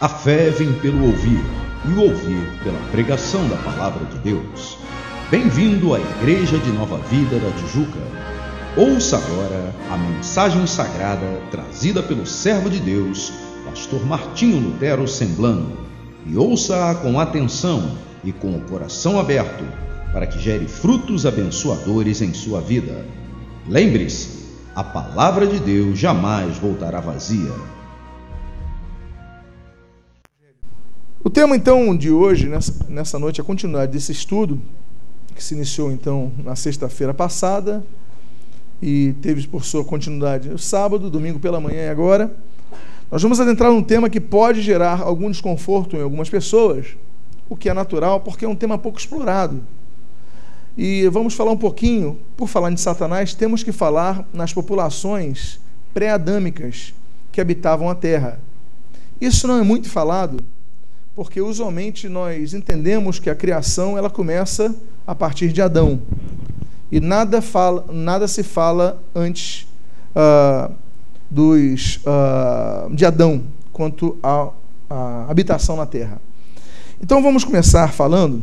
A fé vem pelo ouvir, e o ouvir pela pregação da palavra de Deus. Bem-vindo à Igreja de Nova Vida da Tijuca. Ouça agora a mensagem sagrada trazida pelo servo de Deus, pastor Martinho Lutero Semblano, e ouça-a com atenção e com o coração aberto, para que gere frutos abençoadores em sua vida. Lembre-se, a palavra de Deus jamais voltará vazia. O tema então de hoje, nessa, nessa noite, é a continuidade desse estudo, que se iniciou então na sexta-feira passada e teve por sua continuidade no sábado, domingo pela manhã e agora. Nós vamos adentrar num tema que pode gerar algum desconforto em algumas pessoas, o que é natural, porque é um tema pouco explorado. E vamos falar um pouquinho, por falar de Satanás, temos que falar nas populações pré-adâmicas que habitavam a Terra. Isso não é muito falado, porque usualmente nós entendemos que a criação ela começa a partir de Adão e nada fala, nada se fala antes uh, dos uh, de Adão quanto à habitação na Terra. Então vamos começar falando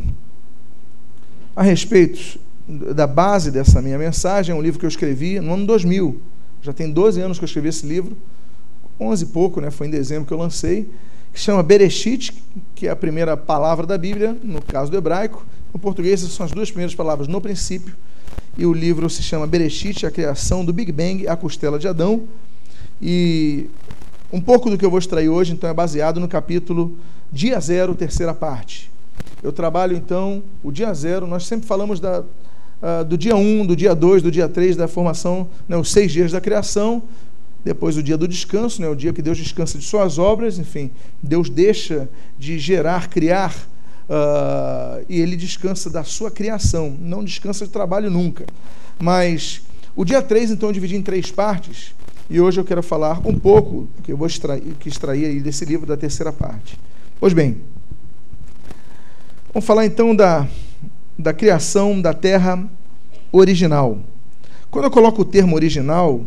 a respeito da base dessa minha mensagem, é um livro que eu escrevi no ano 2000. Já tem 12 anos que eu escrevi esse livro, 11 e pouco, né? Foi em dezembro que eu lancei que chama Bereshit, que é a primeira palavra da Bíblia, no caso do hebraico. No português, são as duas primeiras palavras no princípio. E o livro se chama Bereshit, a criação do Big Bang, a costela de Adão. E um pouco do que eu vou extrair hoje, então, é baseado no capítulo Dia Zero, terceira parte. Eu trabalho, então, o dia zero, nós sempre falamos da, uh, do dia 1, um, do dia 2, do dia 3, da formação, né, os seis dias da criação, depois o dia do descanso, né, o dia que Deus descansa de suas obras, enfim, Deus deixa de gerar, criar, uh, e ele descansa da sua criação, não descansa de trabalho nunca. Mas o dia 3, então, eu dividi em três partes, e hoje eu quero falar um pouco, que eu vou extrair, que extrair aí desse livro da terceira parte. Pois bem, vamos falar então da, da criação da terra original. Quando eu coloco o termo original,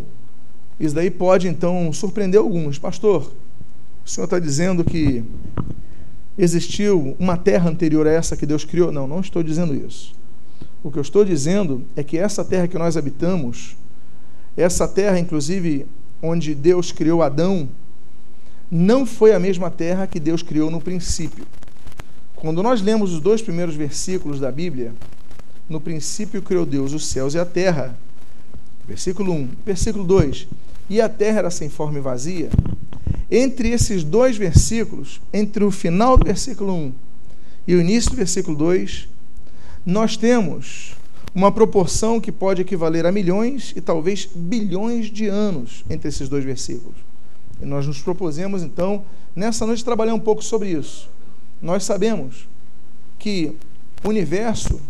isso daí pode então surpreender alguns. Pastor, o senhor está dizendo que existiu uma terra anterior a essa que Deus criou? Não, não estou dizendo isso. O que eu estou dizendo é que essa terra que nós habitamos, essa terra, inclusive, onde Deus criou Adão, não foi a mesma terra que Deus criou no princípio. Quando nós lemos os dois primeiros versículos da Bíblia, no princípio criou Deus os céus e a terra. Versículo 1. Versículo 2 e a terra era sem forma e vazia. Entre esses dois versículos, entre o final do versículo 1 e o início do versículo 2, nós temos uma proporção que pode equivaler a milhões e talvez bilhões de anos entre esses dois versículos. E nós nos propusemos, então, nessa noite, trabalhar um pouco sobre isso. Nós sabemos que o universo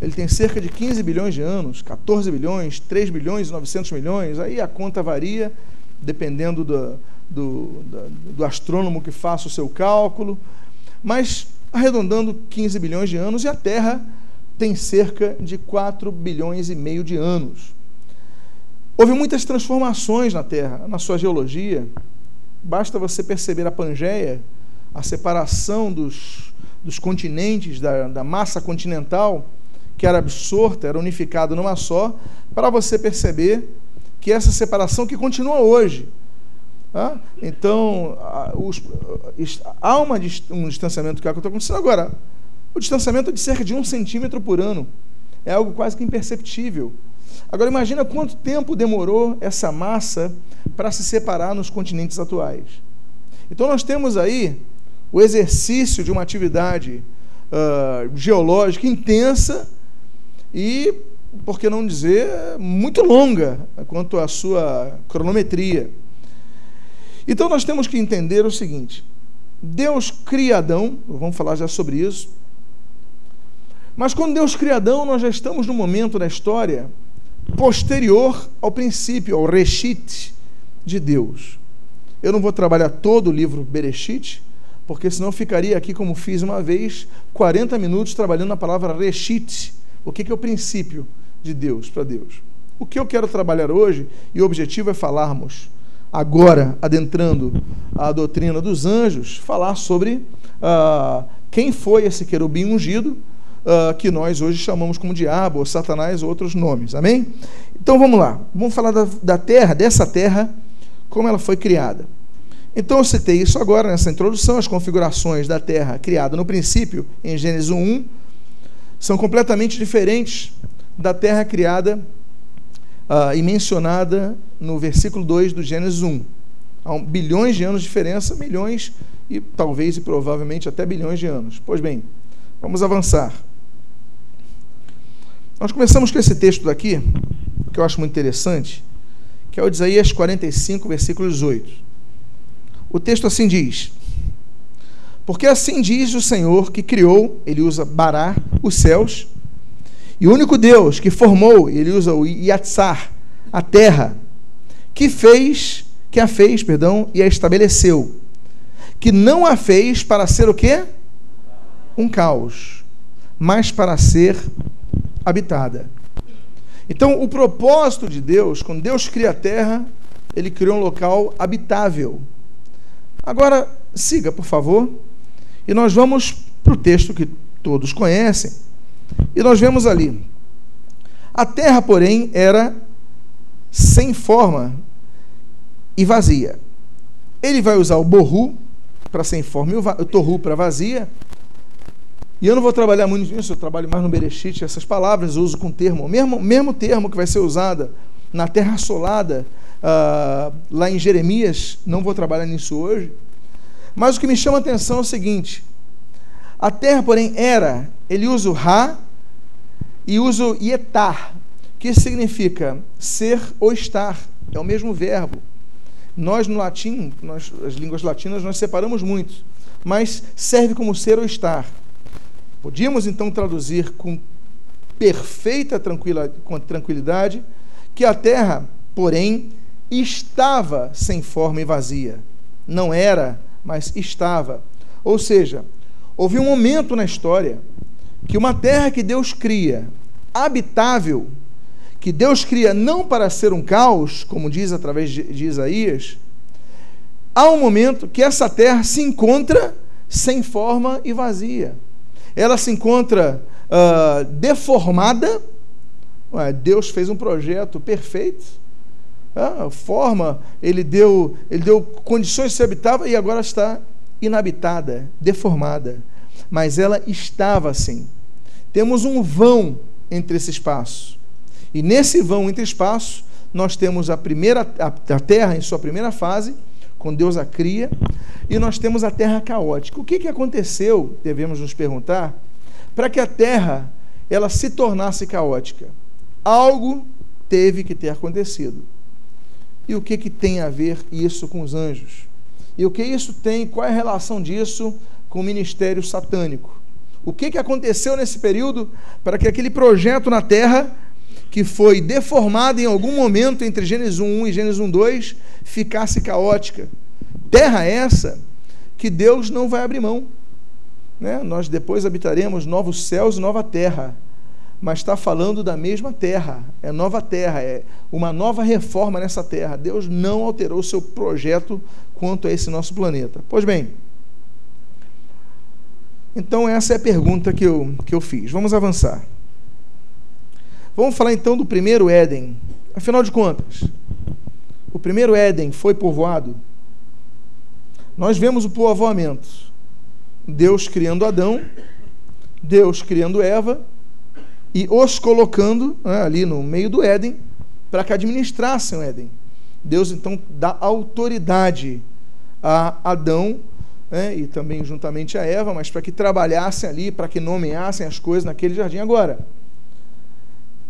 ele tem cerca de 15 bilhões de anos, 14 bilhões, 3 bilhões e 900 milhões, aí a conta varia, dependendo do, do, do astrônomo que faça o seu cálculo, mas arredondando 15 bilhões de anos, e a Terra tem cerca de 4 bilhões e meio de anos. Houve muitas transformações na Terra, na sua geologia. Basta você perceber a Pangeia, a separação dos, dos continentes, da, da massa continental, que era absorta, era unificado numa só, para você perceber que essa separação que continua hoje. Tá? Então, os, há uma, um distanciamento que é que está acontecendo agora. O distanciamento é de cerca de um centímetro por ano. É algo quase que imperceptível. Agora, imagina quanto tempo demorou essa massa para se separar nos continentes atuais. Então, nós temos aí o exercício de uma atividade uh, geológica intensa e, por que não dizer, muito longa quanto à sua cronometria. Então nós temos que entender o seguinte: Deus cria Adão, vamos falar já sobre isso. Mas quando Deus cria Adão, nós já estamos no momento da história posterior ao princípio, ao Reshit de Deus. Eu não vou trabalhar todo o livro Bereshit, porque senão ficaria aqui, como fiz uma vez, 40 minutos trabalhando na palavra Reshit, o que é o princípio de Deus para Deus? O que eu quero trabalhar hoje, e o objetivo é falarmos agora adentrando a doutrina dos anjos, falar sobre ah, quem foi esse querubim ungido, ah, que nós hoje chamamos como diabo, ou Satanás, ou outros nomes. Amém? Então vamos lá, vamos falar da, da terra, dessa terra, como ela foi criada. Então eu citei isso agora nessa introdução, as configurações da terra criada no princípio, em Gênesis 1, são completamente diferentes da terra criada uh, e mencionada no versículo 2 do Gênesis 1. Há um, bilhões de anos de diferença, milhões e talvez e provavelmente até bilhões de anos. Pois bem, vamos avançar. Nós começamos com esse texto daqui, que eu acho muito interessante, que é o Isaías 45, versículo 18. O texto assim diz: Porque assim diz o Senhor que criou, ele usa bará, os céus, e o único Deus que formou, ele usa o Yatsar, a terra, que fez, que a fez, perdão, e a estabeleceu, que não a fez para ser o quê? Um caos, mas para ser habitada. Então, o propósito de Deus, quando Deus cria a terra, ele criou um local habitável. Agora, siga, por favor, e nós vamos para o texto que todos conhecem, e nós vemos ali. A terra, porém, era sem forma e vazia. Ele vai usar o borru para sem forma e o torru para vazia. E eu não vou trabalhar muito nisso, eu trabalho mais no Bereshit, essas palavras eu uso com termo, mesmo, mesmo termo que vai ser usada na terra assolada, uh, lá em Jeremias, não vou trabalhar nisso hoje. Mas o que me chama a atenção é o seguinte: a terra, porém, era, ele usa o Ra e usa o Yetar, que significa ser ou estar, é o mesmo verbo. Nós no latim, nós, as línguas latinas, nós separamos muito, mas serve como ser ou estar. Podíamos então traduzir com perfeita tranquilidade que a terra, porém, estava sem forma e vazia. Não era, mas estava. Ou seja, Houve um momento na história que uma terra que Deus cria, habitável, que Deus cria não para ser um caos, como diz através de Isaías, há um momento que essa terra se encontra sem forma e vazia. Ela se encontra uh, deformada. Ué, Deus fez um projeto perfeito. Ah, forma, ele deu, ele deu condições de ser habitável e agora está inabitada, deformada mas ela estava assim. Temos um vão entre esse espaço. E nesse vão entre espaço, nós temos a primeira a, a terra em sua primeira fase, quando Deus a cria, e nós temos a terra caótica. O que, que aconteceu, devemos nos perguntar, para que a terra ela se tornasse caótica? Algo teve que ter acontecido. E o que, que tem a ver isso com os anjos? E o que isso tem, qual é a relação disso com o ministério satânico. O que, que aconteceu nesse período para que aquele projeto na terra, que foi deformado em algum momento entre Gênesis 1 e Gênesis 1.2, ficasse caótica? Terra essa que Deus não vai abrir mão. Né? Nós depois habitaremos novos céus e nova terra. Mas está falando da mesma terra, é nova terra, é uma nova reforma nessa terra. Deus não alterou o seu projeto quanto a esse nosso planeta. Pois bem, então, essa é a pergunta que eu, que eu fiz. Vamos avançar. Vamos falar então do primeiro Éden. Afinal de contas, o primeiro Éden foi povoado? Nós vemos o povoamento. Deus criando Adão, Deus criando Eva e os colocando né, ali no meio do Éden para que administrassem o Éden. Deus então dá autoridade a Adão né, e também juntamente a Eva, mas para que trabalhassem ali, para que nomeassem as coisas naquele jardim. Agora,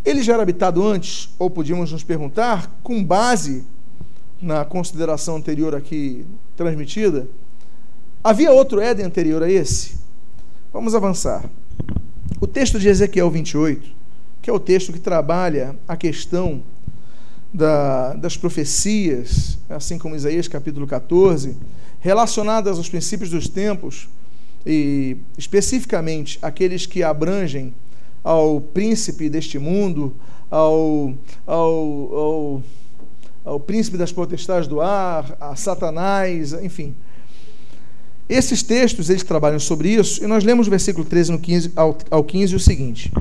ele já era habitado antes, ou podíamos nos perguntar, com base na consideração anterior aqui transmitida, havia outro Éden anterior a esse? Vamos avançar. O texto de Ezequiel 28, que é o texto que trabalha a questão da, das profecias, assim como Isaías capítulo 14, relacionadas aos princípios dos tempos, e especificamente aqueles que abrangem ao príncipe deste mundo, ao, ao, ao ao príncipe das potestades do ar, a Satanás, enfim. Esses textos, eles trabalham sobre isso, e nós lemos o versículo 13 no 15, ao, ao 15 o seguinte: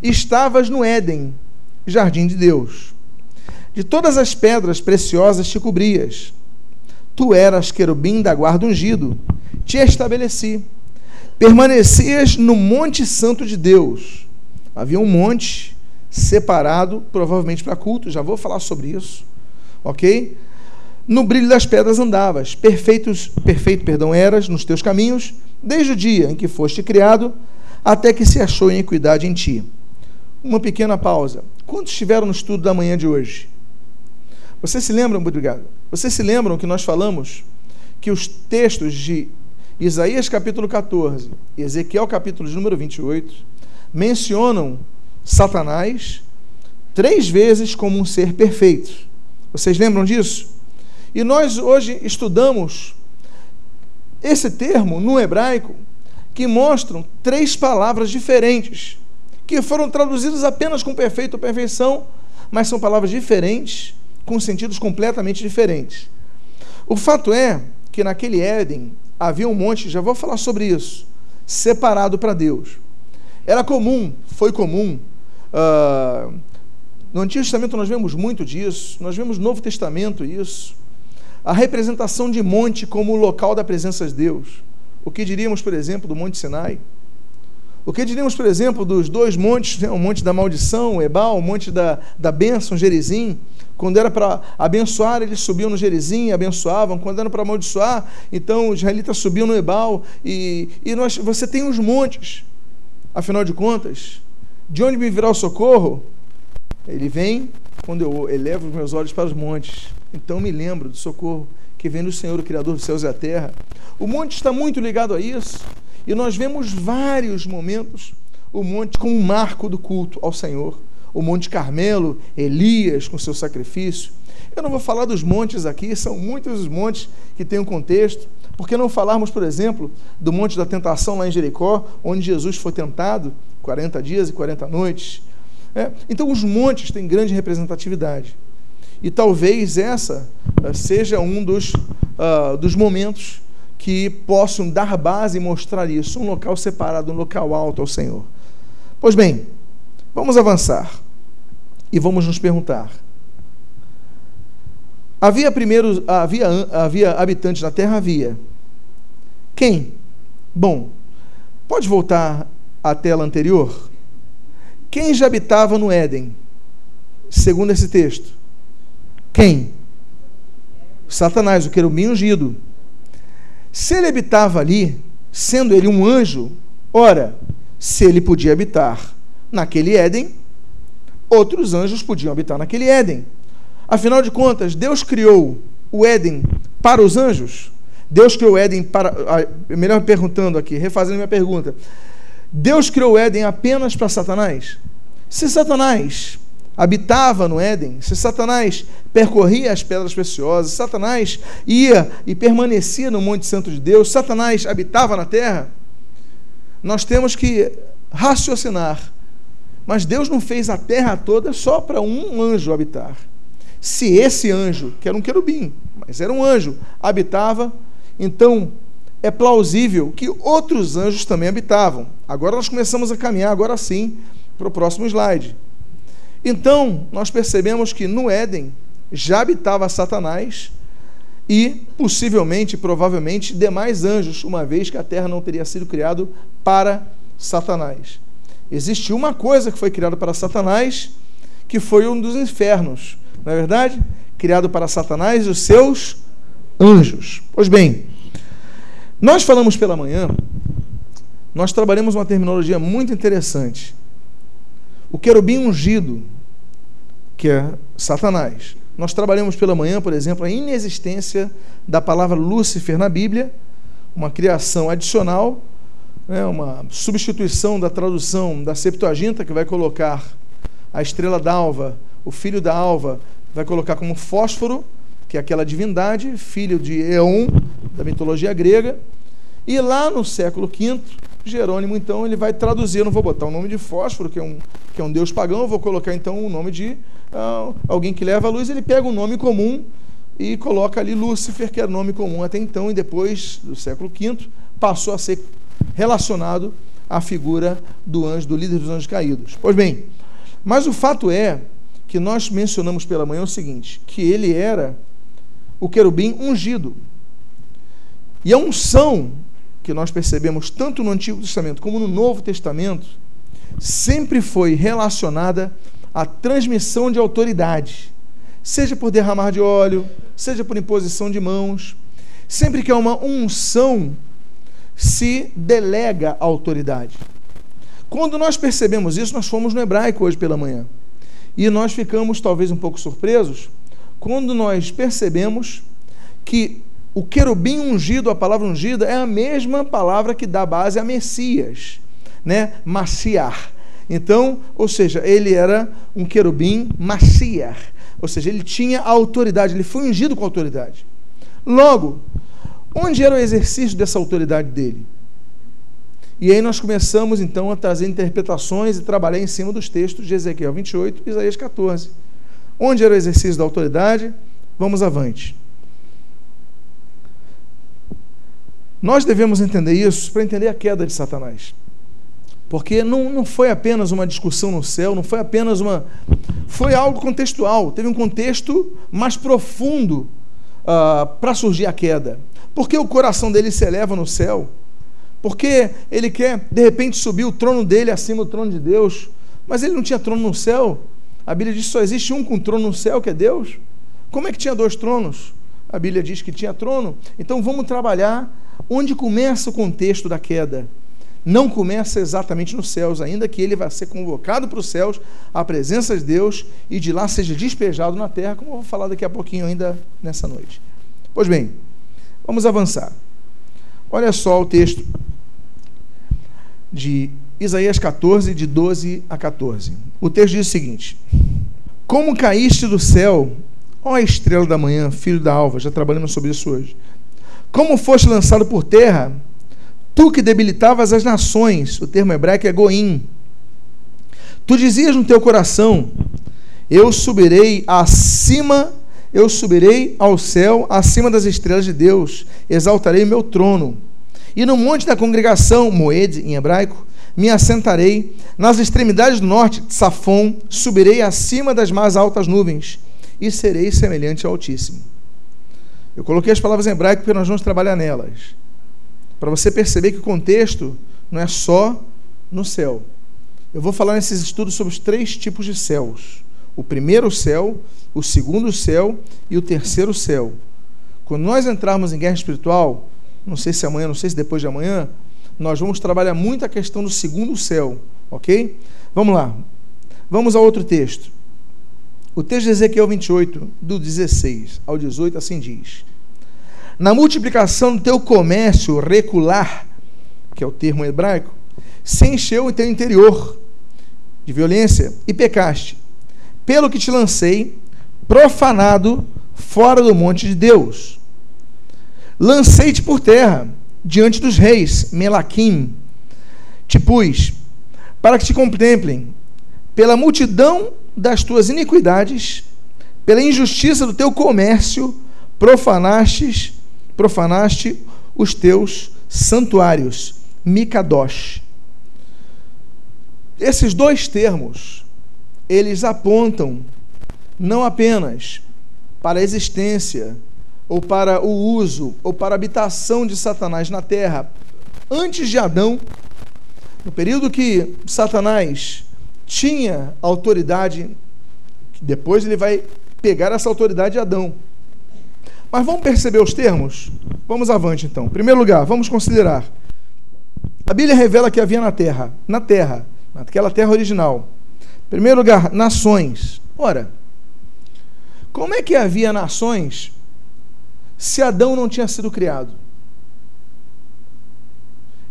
Estavas no Éden, jardim de Deus. De todas as pedras preciosas te cobrias. Tu eras querubim da guarda ungido. Te estabeleci. Permanecias no monte santo de Deus. Havia um monte separado, provavelmente para culto, já vou falar sobre isso. OK? No brilho das pedras andavas, perfeitos, perfeito, perdão, eras nos teus caminhos, desde o dia em que foste criado, até que se achou iniquidade em ti. Uma pequena pausa. Quantos estiveram no estudo da manhã de hoje? Vocês se lembram, obrigado. Vocês se lembram que nós falamos que os textos de Isaías capítulo 14 e Ezequiel capítulo número 28 mencionam Satanás três vezes como um ser perfeito. Vocês lembram disso? E nós hoje estudamos esse termo no hebraico que mostram três palavras diferentes, que foram traduzidas apenas com perfeito ou perfeição, mas são palavras diferentes, com sentidos completamente diferentes. O fato é que naquele Éden havia um monte, já vou falar sobre isso, separado para Deus. Era comum, foi comum. Uh, no Antigo Testamento nós vemos muito disso, nós vemos no Novo Testamento isso a representação de monte como o local da presença de Deus. O que diríamos, por exemplo, do Monte Sinai? O que diríamos, por exemplo, dos dois montes, né? o Monte da Maldição, o Ebal, o Monte da, da Bênção, Gerizim? Quando era para abençoar, eles subiam no Gerizim, abençoavam. Quando era para amaldiçoar, então os israelitas subiam no Ebal. E, e nós, você tem os montes. Afinal de contas, de onde me virá o socorro? Ele vem quando eu elevo os meus olhos para os montes. Então me lembro do socorro que vem do Senhor, o Criador dos céus e da terra. O monte está muito ligado a isso. E nós vemos vários momentos o monte como um marco do culto ao Senhor. O Monte Carmelo, Elias com seu sacrifício. Eu não vou falar dos montes aqui, são muitos os montes que têm um contexto. Por que não falarmos, por exemplo, do Monte da Tentação lá em Jericó, onde Jesus foi tentado 40 dias e 40 noites? É, então, os montes têm grande representatividade. E talvez essa uh, seja um dos, uh, dos momentos que possam dar base e mostrar isso, um local separado, um local alto ao Senhor. Pois bem, vamos avançar e vamos nos perguntar. Havia primeiro, havia, havia habitantes na terra? Havia. Quem? Bom, pode voltar à tela anterior? Quem já habitava no Éden? Segundo esse texto. Quem? Satanás, o querubim ungido. Se ele habitava ali, sendo ele um anjo, ora, se ele podia habitar naquele Éden, outros anjos podiam habitar naquele Éden. Afinal de contas, Deus criou o Éden para os anjos? Deus criou o Éden para. Melhor perguntando aqui, refazendo minha pergunta. Deus criou o Éden apenas para Satanás? Se Satanás habitava no Éden, se Satanás percorria as pedras preciosas, Satanás ia e permanecia no Monte Santo de Deus, Satanás habitava na terra, nós temos que raciocinar. Mas Deus não fez a terra toda só para um anjo habitar. Se esse anjo, que era um querubim, mas era um anjo, habitava, então é plausível que outros anjos também habitavam. Agora nós começamos a caminhar, agora sim, para o próximo slide. Então, nós percebemos que no Éden já habitava Satanás e possivelmente, provavelmente, demais anjos, uma vez que a terra não teria sido criada para Satanás. Existe uma coisa que foi criada para Satanás, que foi um dos infernos, não é verdade? Criado para Satanás e os seus anjos. Pois bem, nós falamos pela manhã, nós trabalhamos uma terminologia muito interessante. O querubim ungido, que é Satanás. Nós trabalhamos pela manhã, por exemplo, a inexistência da palavra Lúcifer na Bíblia, uma criação adicional, né, uma substituição da tradução da Septuaginta, que vai colocar a estrela d'alva, o filho da alva, vai colocar como fósforo, que é aquela divindade, filho de Eon, da mitologia grega. E lá no século V, Jerônimo, então, ele vai traduzir, eu não vou botar o nome de fósforo, que é um, que é um deus pagão, eu vou colocar então o nome de uh, alguém que leva a luz, ele pega um nome comum e coloca ali Lúcifer, que era nome comum até então, e depois do século V passou a ser relacionado à figura do anjo, do líder dos anjos caídos. Pois bem, mas o fato é que nós mencionamos pela manhã o seguinte: que ele era o querubim ungido. E a unção que nós percebemos tanto no Antigo Testamento como no Novo Testamento sempre foi relacionada à transmissão de autoridade, seja por derramar de óleo, seja por imposição de mãos. Sempre que há uma unção, se delega a autoridade. Quando nós percebemos isso, nós fomos no hebraico hoje pela manhã. E nós ficamos talvez um pouco surpresos quando nós percebemos que o querubim ungido, a palavra ungida, é a mesma palavra que dá base a Messias, né? Maciar. Então, ou seja, ele era um querubim maciar, ou seja, ele tinha autoridade, ele foi ungido com autoridade. Logo, onde era o exercício dessa autoridade dele? E aí nós começamos então a trazer interpretações e trabalhar em cima dos textos de Ezequiel 28 e Isaías 14. Onde era o exercício da autoridade? Vamos avante. Nós devemos entender isso para entender a queda de Satanás. Porque não, não foi apenas uma discussão no céu, não foi apenas uma. Foi algo contextual, teve um contexto mais profundo uh, para surgir a queda. Porque o coração dele se eleva no céu porque ele quer, de repente, subir o trono dele acima do trono de Deus. Mas ele não tinha trono no céu. A Bíblia diz que só existe um com trono no céu, que é Deus. Como é que tinha dois tronos? A Bíblia diz que tinha trono. Então vamos trabalhar onde começa o contexto da queda. Não começa exatamente nos céus, ainda que ele vá ser convocado para os céus, à presença de Deus, e de lá seja despejado na terra, como eu vou falar daqui a pouquinho ainda nessa noite. Pois bem, vamos avançar. Olha só o texto de Isaías 14, de 12 a 14. O texto diz o seguinte: Como caíste do céu, ó estrela da manhã, filho da alva, já trabalhamos sobre isso hoje. Como foste lançado por terra, tu que debilitavas as nações, o termo hebraico é goim. Tu dizias no teu coração: Eu subirei acima, eu subirei ao céu, acima das estrelas de Deus, exaltarei o meu trono e no monte da congregação, Moed, em hebraico, me assentarei. Nas extremidades do norte, Safon, subirei acima das mais altas nuvens e serei semelhante ao Altíssimo. Eu coloquei as palavras em hebraico porque nós vamos trabalhar nelas. Para você perceber que o contexto não é só no céu. Eu vou falar nesses estudos sobre os três tipos de céus: o primeiro céu, o segundo céu e o terceiro céu. Quando nós entrarmos em guerra espiritual, não sei se amanhã, não sei se depois de amanhã, nós vamos trabalhar muito a questão do segundo céu, ok? Vamos lá. Vamos ao outro texto. O texto de Ezequiel 28, do 16 ao 18, assim diz: Na multiplicação do teu comércio recular, que é o termo hebraico, se encheu o teu interior de violência e pecaste, pelo que te lancei, profanado, fora do monte de Deus. Lancei-te por terra, diante dos reis, Melaquim, te pus, para que te contemplem, pela multidão das tuas iniquidades, pela injustiça do teu comércio, profanastes, profanaste os teus santuários, Mikadosh. Esses dois termos, eles apontam não apenas para a existência ou para o uso, ou para a habitação de Satanás na terra antes de Adão, no período que Satanás tinha autoridade, depois ele vai pegar essa autoridade de Adão. Mas vamos perceber os termos? Vamos avante então. Em primeiro lugar, vamos considerar. A Bíblia revela que havia na terra, na terra, naquela terra original. Em primeiro lugar, nações. Ora, como é que havia nações se Adão não tinha sido criado.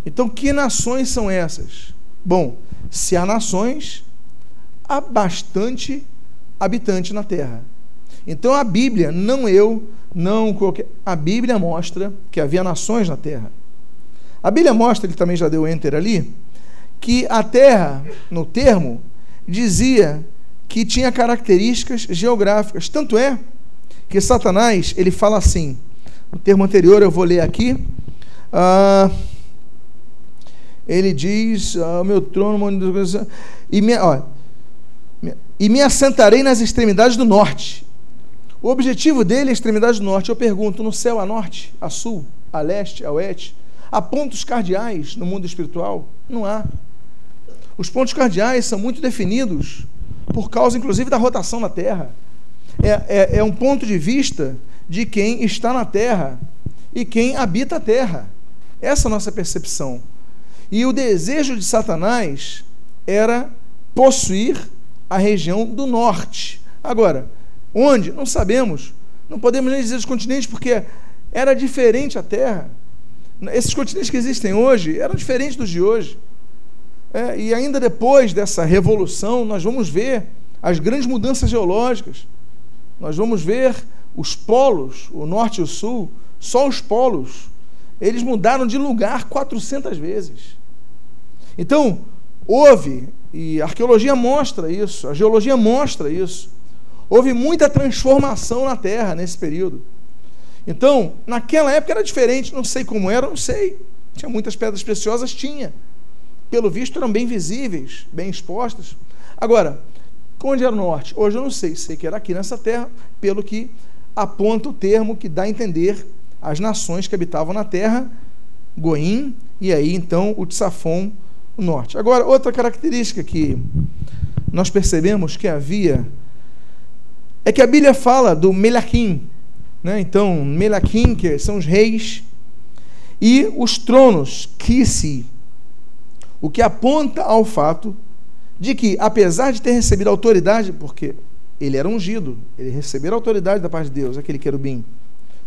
Então, que nações são essas? Bom, se há nações, há bastante habitante na terra. Então, a Bíblia, não eu, não qualquer. A Bíblia mostra que havia nações na terra. A Bíblia mostra, ele também já deu enter ali, que a terra, no termo, dizia que tinha características geográficas. Tanto é que Satanás, ele fala assim, o termo anterior eu vou ler aqui, ah, ele diz, ah, meu trono, e me, ó, e me assentarei nas extremidades do norte. O objetivo dele é a extremidade do norte. Eu pergunto, no céu a norte, a sul, a leste, a oeste, há pontos cardeais no mundo espiritual? Não há. Os pontos cardeais são muito definidos por causa, inclusive, da rotação da Terra. É, é, é um ponto de vista de quem está na Terra e quem habita a Terra. Essa é a nossa percepção. E o desejo de Satanás era possuir a região do norte. Agora, onde? Não sabemos. Não podemos nem dizer os continentes, porque era diferente a Terra. Esses continentes que existem hoje eram diferentes dos de hoje. É, e ainda depois dessa revolução, nós vamos ver as grandes mudanças geológicas. Nós vamos ver os polos, o norte e o sul, só os polos, eles mudaram de lugar 400 vezes. Então, houve, e a arqueologia mostra isso, a geologia mostra isso, houve muita transformação na Terra nesse período. Então, naquela época era diferente, não sei como era, não sei. Tinha muitas pedras preciosas? Tinha. Pelo visto eram bem visíveis, bem expostas. Agora, onde era o norte? Hoje eu não sei, sei que era aqui nessa terra, pelo que aponta o termo que dá a entender as nações que habitavam na terra, Goim, e aí então o Tsafon, o norte. Agora, outra característica que nós percebemos que havia é que a Bíblia fala do Melachim, né? Então, Melachim, que são os reis, e os tronos, Kisi, o que aponta ao fato de que, apesar de ter recebido autoridade, porque ele era ungido, ele recebeu a autoridade da parte de Deus, aquele querubim.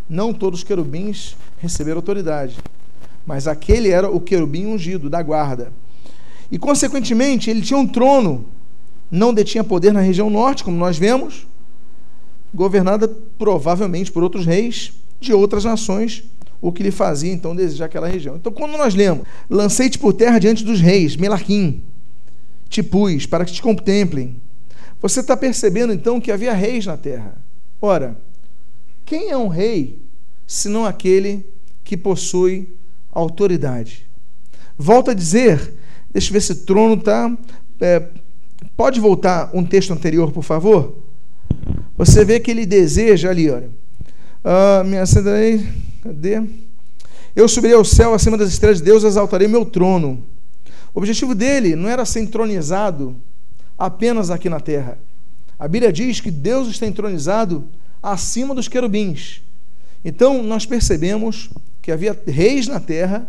Não todos os querubins receberam autoridade, mas aquele era o querubim ungido da guarda. E, consequentemente, ele tinha um trono, não detinha poder na região norte, como nós vemos, governada provavelmente por outros reis de outras nações, o que lhe fazia então desejar aquela região. Então, quando nós lemos, lancei-te por terra diante dos reis, Melarquim, te pus para que te contemplem. Você está percebendo então que havia reis na terra. Ora, quem é um rei senão aquele que possui autoridade? Volto a dizer, deixa eu ver se o trono está. É, pode voltar um texto anterior, por favor? Você vê que ele deseja ali, olha. Ah, me acenderei. Cadê? Eu subirei ao céu acima das estrelas de Deus, exaltarei meu trono. O objetivo dele não era ser entronizado apenas aqui na terra. A Bíblia diz que Deus está entronizado acima dos querubins. Então, nós percebemos que havia reis na terra,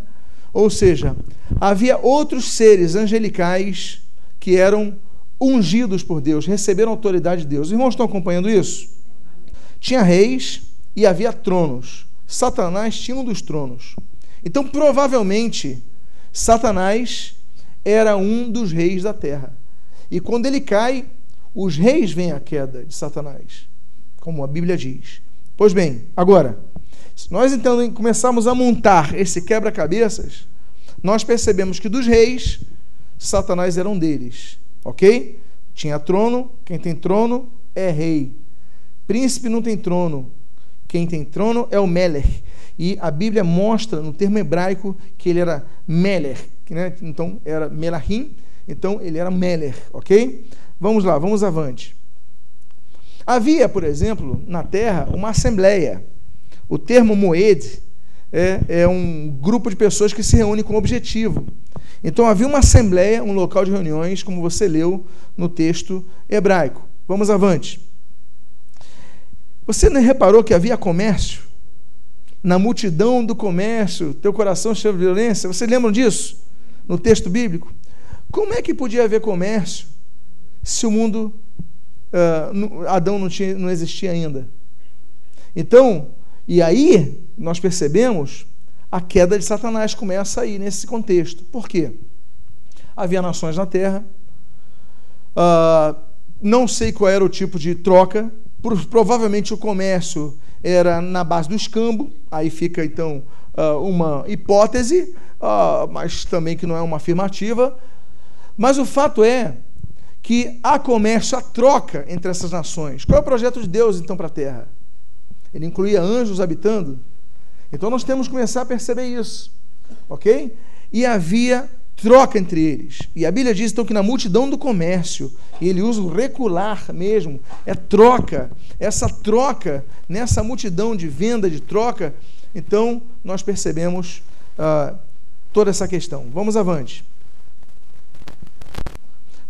ou seja, havia outros seres angelicais que eram ungidos por Deus, receberam autoridade de Deus. Os irmãos estão acompanhando isso? Tinha reis e havia tronos. Satanás tinha um dos tronos. Então, provavelmente, Satanás era um dos reis da terra. E quando ele cai, os reis veem a queda de Satanás, como a Bíblia diz. Pois bem, agora, se nós então começarmos a montar esse quebra-cabeças, nós percebemos que dos reis, Satanás era um deles. Ok? Tinha trono, quem tem trono é rei. Príncipe não tem trono. Quem tem trono é o Melech. E a Bíblia mostra no termo hebraico que ele era Melech. Né? Então era Melahim, então ele era Meler, ok? Vamos lá, vamos avante. Havia, por exemplo, na terra uma assembleia. O termo Moed é, é um grupo de pessoas que se reúne com objetivo. Então havia uma assembleia, um local de reuniões, como você leu no texto hebraico. Vamos avante. Você não reparou que havia comércio? Na multidão do comércio, teu coração cheio de violência. Você lembram disso? No texto bíblico? Como é que podia haver comércio se o mundo, uh, Adão não, tinha, não existia ainda? Então, e aí nós percebemos a queda de Satanás começa aí nesse contexto. Por quê? Havia nações na terra, uh, não sei qual era o tipo de troca, provavelmente o comércio era na base do escambo, aí fica então uh, uma hipótese, uh, mas também que não é uma afirmativa. Mas o fato é que há comércio, há troca entre essas nações. Qual é o projeto de Deus, então, para a terra? Ele incluía anjos habitando? Então nós temos que começar a perceber isso, ok? E havia troca entre eles. E a Bíblia diz então que na multidão do comércio, e ele usa o recular mesmo, é troca. Essa troca, nessa multidão de venda, de troca, então nós percebemos uh, toda essa questão. Vamos avante.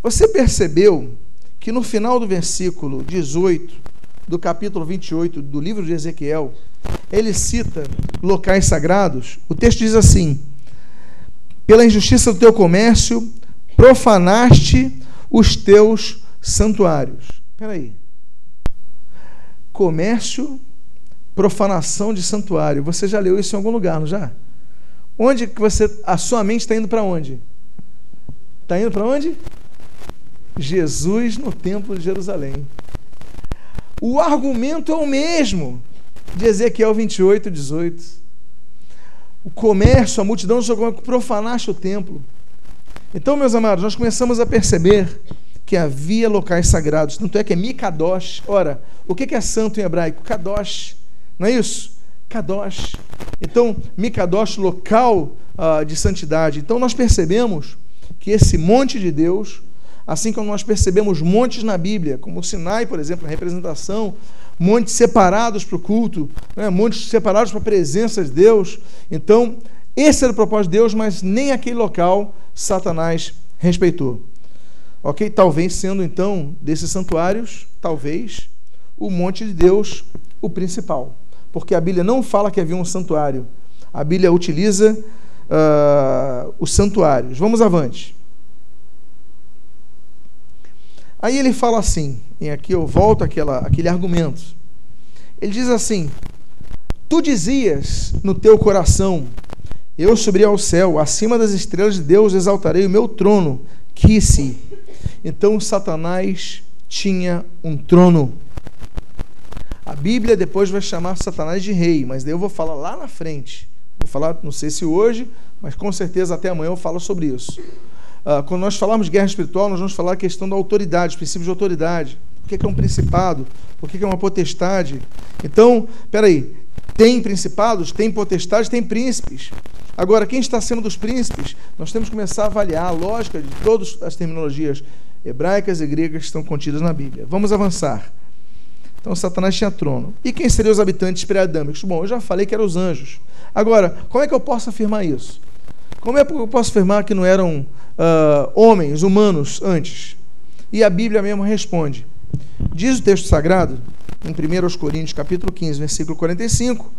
Você percebeu que no final do versículo 18 do capítulo 28 do livro de Ezequiel, ele cita locais sagrados? O texto diz assim: Pela injustiça do teu comércio, profanaste os teus santuários. Espera aí. Comércio, profanação de santuário. Você já leu isso em algum lugar, não já? Onde que você a sua mente está indo para onde? Está indo para onde? Jesus no Templo de Jerusalém. O argumento é o mesmo de Ezequiel 28, 18. O comércio, a multidão jogou profanaste o templo. Então, meus amados, nós começamos a perceber que havia locais sagrados. Tanto é que é Mikadosh. Ora, o que é santo em hebraico? Kadosh. Não é isso? Kadosh. Então, Mikadosh, local uh, de santidade. Então, nós percebemos que esse monte de Deus Assim como nós percebemos montes na Bíblia, como o Sinai, por exemplo, a representação, montes separados para o culto, né? montes separados para a presença de Deus. Então, esse era o propósito de Deus, mas nem aquele local Satanás respeitou. Ok? Talvez sendo então desses santuários, talvez o monte de Deus o principal. Porque a Bíblia não fala que havia um santuário. A Bíblia utiliza uh, os santuários. Vamos avante. Aí ele fala assim, e aqui eu volto àquela, àquele argumento. Ele diz assim: Tu dizias no teu coração, eu subirei ao céu, acima das estrelas de Deus exaltarei o meu trono, Kisse. Então Satanás tinha um trono. A Bíblia depois vai chamar Satanás de rei, mas daí eu vou falar lá na frente. Vou falar, não sei se hoje, mas com certeza até amanhã eu falo sobre isso. Uh, quando nós falamos de guerra espiritual, nós vamos falar a questão da autoridade, os princípios de autoridade. O que é um principado? O que é uma potestade? Então, peraí, tem principados, tem potestades, tem príncipes. Agora, quem está sendo dos príncipes? Nós temos que começar a avaliar a lógica de todas as terminologias hebraicas e gregas que estão contidas na Bíblia. Vamos avançar. Então, Satanás tinha trono. E quem seriam os habitantes pré-adâmicos? Bom, eu já falei que eram os anjos. Agora, como é que eu posso afirmar isso? Como é que eu posso afirmar que não eram uh, homens, humanos, antes? E a Bíblia mesmo responde. Diz o texto sagrado, em 1 Coríntios capítulo 15, versículo 45,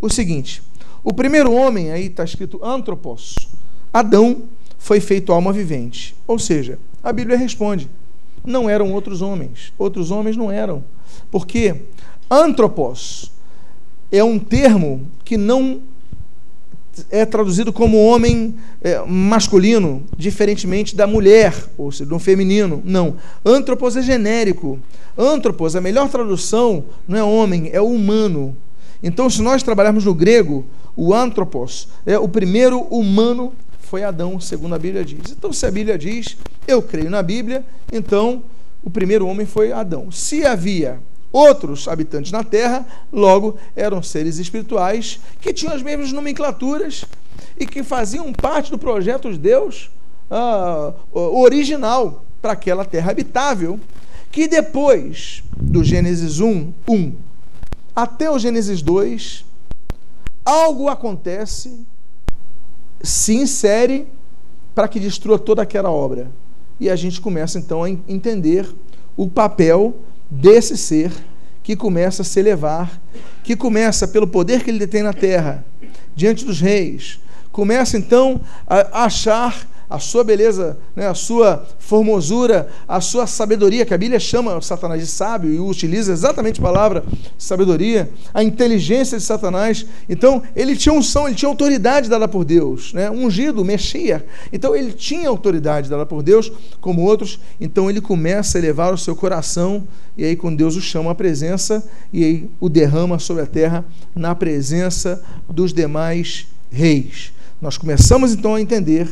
o seguinte: O primeiro homem, aí está escrito antropos, Adão, foi feito alma vivente. Ou seja, a Bíblia responde: não eram outros homens. Outros homens não eram. Porque antropos é um termo que não é traduzido como homem é, masculino, diferentemente da mulher, ou seja, do feminino. Não. Antropos é genérico. Antropos, a melhor tradução não é homem, é humano. Então, se nós trabalharmos no grego, o antropos é o primeiro humano foi Adão, segundo a Bíblia diz. Então, se a Bíblia diz, eu creio na Bíblia, então o primeiro homem foi Adão. Se havia outros habitantes na terra, logo eram seres espirituais que tinham as mesmas nomenclaturas e que faziam parte do projeto de Deus uh, original para aquela terra habitável, que depois do Gênesis 1, 1 até o Gênesis 2, algo acontece, se insere para que destrua toda aquela obra. E a gente começa então a entender o papel desse ser que começa a se elevar, que começa pelo poder que ele detém na terra, diante dos reis, começa então a achar a sua beleza, né, a sua formosura, a sua sabedoria, que a Bíblia chama Satanás de sábio e utiliza exatamente a palavra sabedoria, a inteligência de Satanás. Então, ele tinha unção, ele tinha autoridade dada por Deus, né, ungido, mexia. Então, ele tinha autoridade dada por Deus, como outros. Então, ele começa a elevar o seu coração, e aí, quando Deus o chama à presença, e aí o derrama sobre a terra na presença dos demais reis. Nós começamos então a entender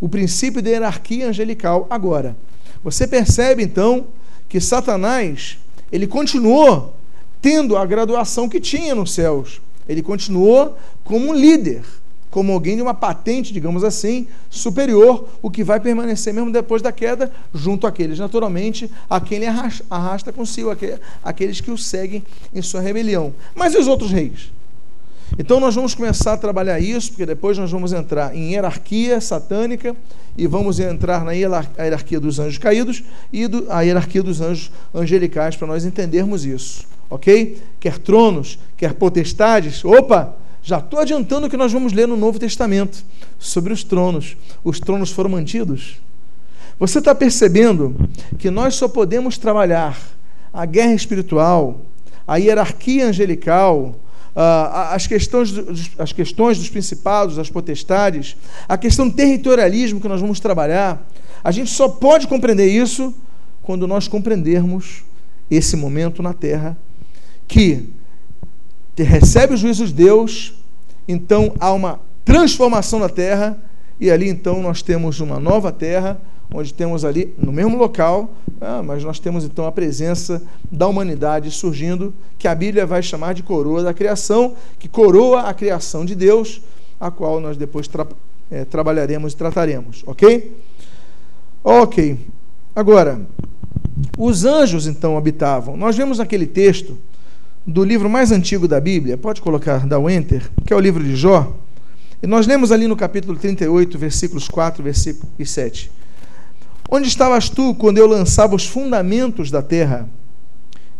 o princípio da hierarquia angelical. Agora, Você percebe então que Satanás, ele continuou tendo a graduação que tinha nos céus. Ele continuou como um líder, como alguém de uma patente, digamos assim, superior, o que vai permanecer mesmo depois da queda, junto àqueles, naturalmente, a quem ele arrasta, consigo, aqueles que o seguem em sua rebelião. Mas e os outros reis? Então nós vamos começar a trabalhar isso, porque depois nós vamos entrar em hierarquia satânica e vamos entrar na hierarquia dos anjos caídos e do, a hierarquia dos anjos angelicais para nós entendermos isso, ok? Quer tronos, quer potestades. Opa! Já estou adiantando o que nós vamos ler no Novo Testamento sobre os tronos. Os tronos foram mantidos. Você está percebendo que nós só podemos trabalhar a guerra espiritual, a hierarquia angelical, uh, as, questões dos, as questões dos principados, das potestades, a questão do territorialismo que nós vamos trabalhar, a gente só pode compreender isso quando nós compreendermos esse momento na terra que recebe os juízos de Deus, então há uma transformação na terra, e ali então nós temos uma nova terra onde temos ali, no mesmo local, ah, mas nós temos então a presença da humanidade surgindo, que a Bíblia vai chamar de coroa da criação, que coroa a criação de Deus, a qual nós depois tra é, trabalharemos e trataremos, ok? Ok. Agora, os anjos então habitavam. Nós vemos naquele texto do livro mais antigo da Bíblia, pode colocar, dá o enter, que é o livro de Jó. E nós lemos ali no capítulo 38, versículos 4 versículo e 7. Onde estavas tu quando eu lançava os fundamentos da terra?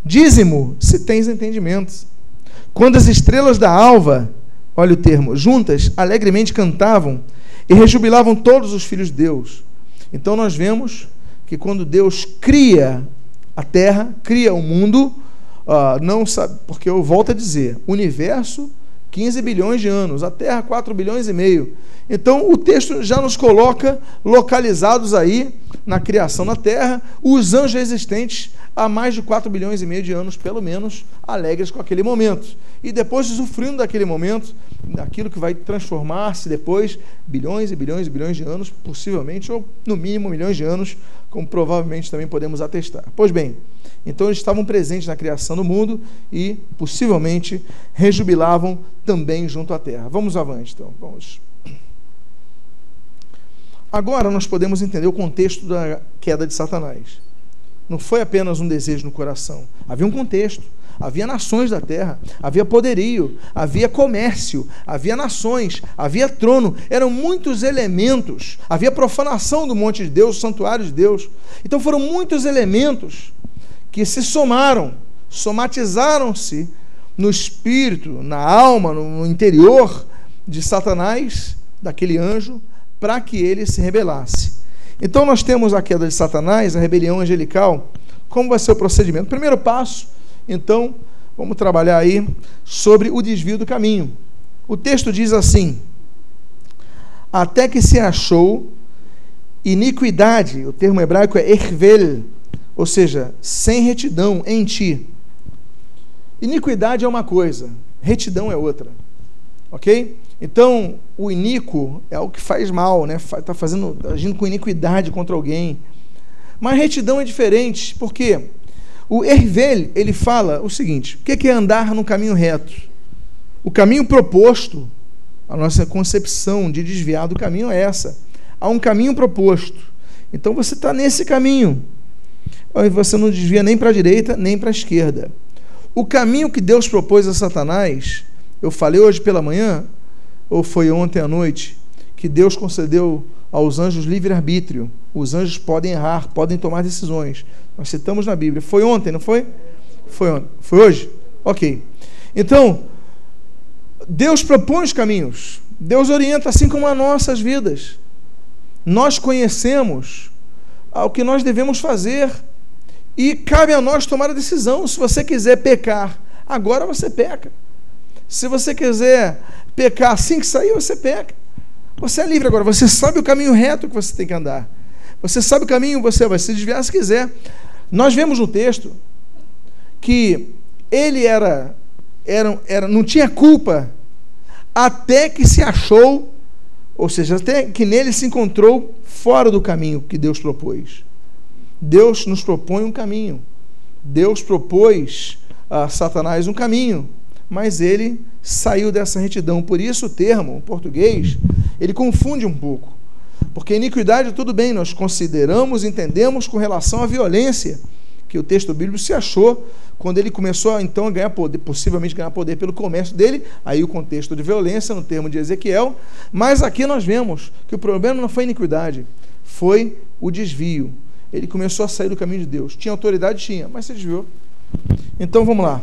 Dízimo, se tens entendimento. Quando as estrelas da alva, olha o termo, juntas, alegremente cantavam e rejubilavam todos os filhos de Deus. Então nós vemos que quando Deus cria a terra, cria o mundo, uh, não sabe, porque eu volto a dizer, universo 15 bilhões de anos, a Terra 4 bilhões e meio. Então o texto já nos coloca localizados aí na criação da Terra, os anjos existentes há mais de 4 bilhões e meio de anos, pelo menos, alegres com aquele momento. E depois usufruindo daquele momento, daquilo que vai transformar-se depois, bilhões e bilhões e bilhões de anos, possivelmente, ou no mínimo milhões de anos, como provavelmente também podemos atestar. Pois bem, então eles estavam presentes na criação do mundo e possivelmente rejubilavam também junto à terra. Vamos avante, então. Vamos. Agora nós podemos entender o contexto da queda de Satanás. Não foi apenas um desejo no coração, havia um contexto. Havia nações da terra, havia poderio, havia comércio, havia nações, havia trono, eram muitos elementos, havia profanação do monte de Deus, santuário de Deus. Então foram muitos elementos que se somaram, somatizaram-se no espírito, na alma, no interior de Satanás, daquele anjo, para que ele se rebelasse. Então nós temos a queda de Satanás, a rebelião angelical. Como vai ser o procedimento? Primeiro passo, então, vamos trabalhar aí sobre o desvio do caminho. O texto diz assim: Até que se achou iniquidade, o termo hebraico é ervel, ou seja, sem retidão em ti. Iniquidade é uma coisa, retidão é outra. Ok? Então, o iníquo é o que faz mal, né? Está fazendo, agindo com iniquidade contra alguém. Mas retidão é diferente, porque o Ervel, ele fala o seguinte: o que é andar no caminho reto? O caminho proposto, a nossa concepção de desviar do caminho é essa. Há um caminho proposto. Então você está nesse caminho. Você não desvia nem para a direita, nem para a esquerda. O caminho que Deus propôs a Satanás, eu falei hoje pela manhã, ou foi ontem à noite, que Deus concedeu aos anjos livre-arbítrio. Os anjos podem errar, podem tomar decisões. Nós citamos na Bíblia. Foi ontem, não foi? Foi ontem. Foi hoje? Ok. Então, Deus propõe os caminhos. Deus orienta assim como as nossas vidas. Nós conhecemos o que nós devemos fazer e cabe a nós tomar a decisão. Se você quiser pecar, agora você peca. Se você quiser pecar assim que sair, você peca. Você é livre agora, você sabe o caminho reto que você tem que andar. Você sabe o caminho, você vai se desviar se quiser. Nós vemos no texto que ele era, era, era não tinha culpa até que se achou, ou seja, até que nele se encontrou fora do caminho que Deus propôs. Deus nos propõe um caminho. Deus propôs a Satanás um caminho, mas ele saiu dessa retidão. Por isso o termo, em português, ele confunde um pouco. Porque iniquidade, tudo bem, nós consideramos, entendemos com relação à violência que o texto bíblico se achou quando ele começou então a ganhar poder, possivelmente ganhar poder pelo comércio dele, aí o contexto de violência no termo de Ezequiel, mas aqui nós vemos que o problema não foi iniquidade, foi o desvio. Ele começou a sair do caminho de Deus. Tinha autoridade? Tinha, mas se desviou. Então vamos lá.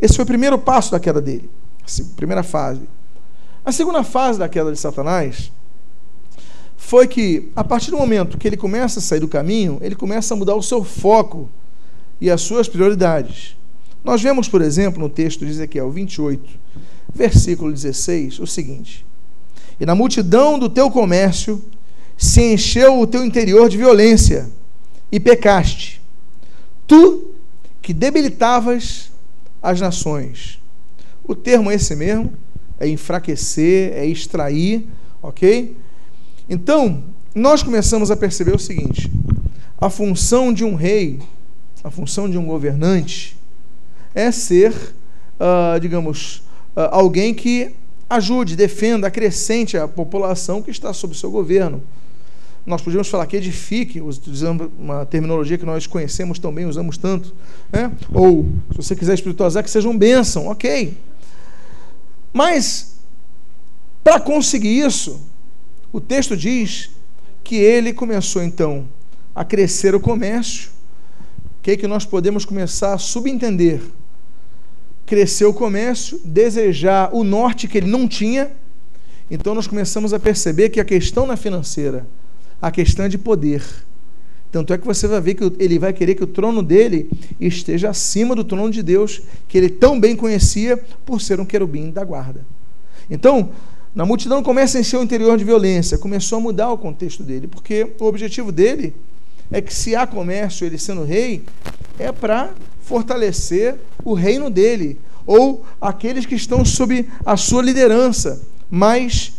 Esse foi o primeiro passo da queda dele, a primeira fase. A segunda fase da queda de Satanás foi que, a partir do momento que ele começa a sair do caminho, ele começa a mudar o seu foco e as suas prioridades. Nós vemos, por exemplo, no texto de Ezequiel 28, versículo 16, o seguinte: E na multidão do teu comércio se encheu o teu interior de violência, e pecaste. Tu que debilitavas as nações. O termo é esse mesmo, é enfraquecer, é extrair, ok? Então, nós começamos a perceber o seguinte: a função de um rei, a função de um governante, é ser, uh, digamos, uh, alguém que ajude, defenda, acrescente a população que está sob seu governo. Nós podíamos falar que edifique, usando uma terminologia que nós conhecemos tão bem, usamos tanto. Né? Ou, se você quiser espiritualizar, que seja um bênção, ok. Mas, para conseguir isso, o texto diz que ele começou então a crescer o comércio. O que, é que nós podemos começar a subentender? Crescer o comércio, desejar o norte que ele não tinha. Então nós começamos a perceber que a questão na financeira, a questão é de poder. Tanto é que você vai ver que ele vai querer que o trono dele esteja acima do trono de Deus, que ele tão bem conhecia por ser um querubim da guarda. Então, na multidão começa a encher o interior de violência, começou a mudar o contexto dele, porque o objetivo dele é que se há comércio, ele sendo rei, é para fortalecer o reino dele, ou aqueles que estão sob a sua liderança. Mas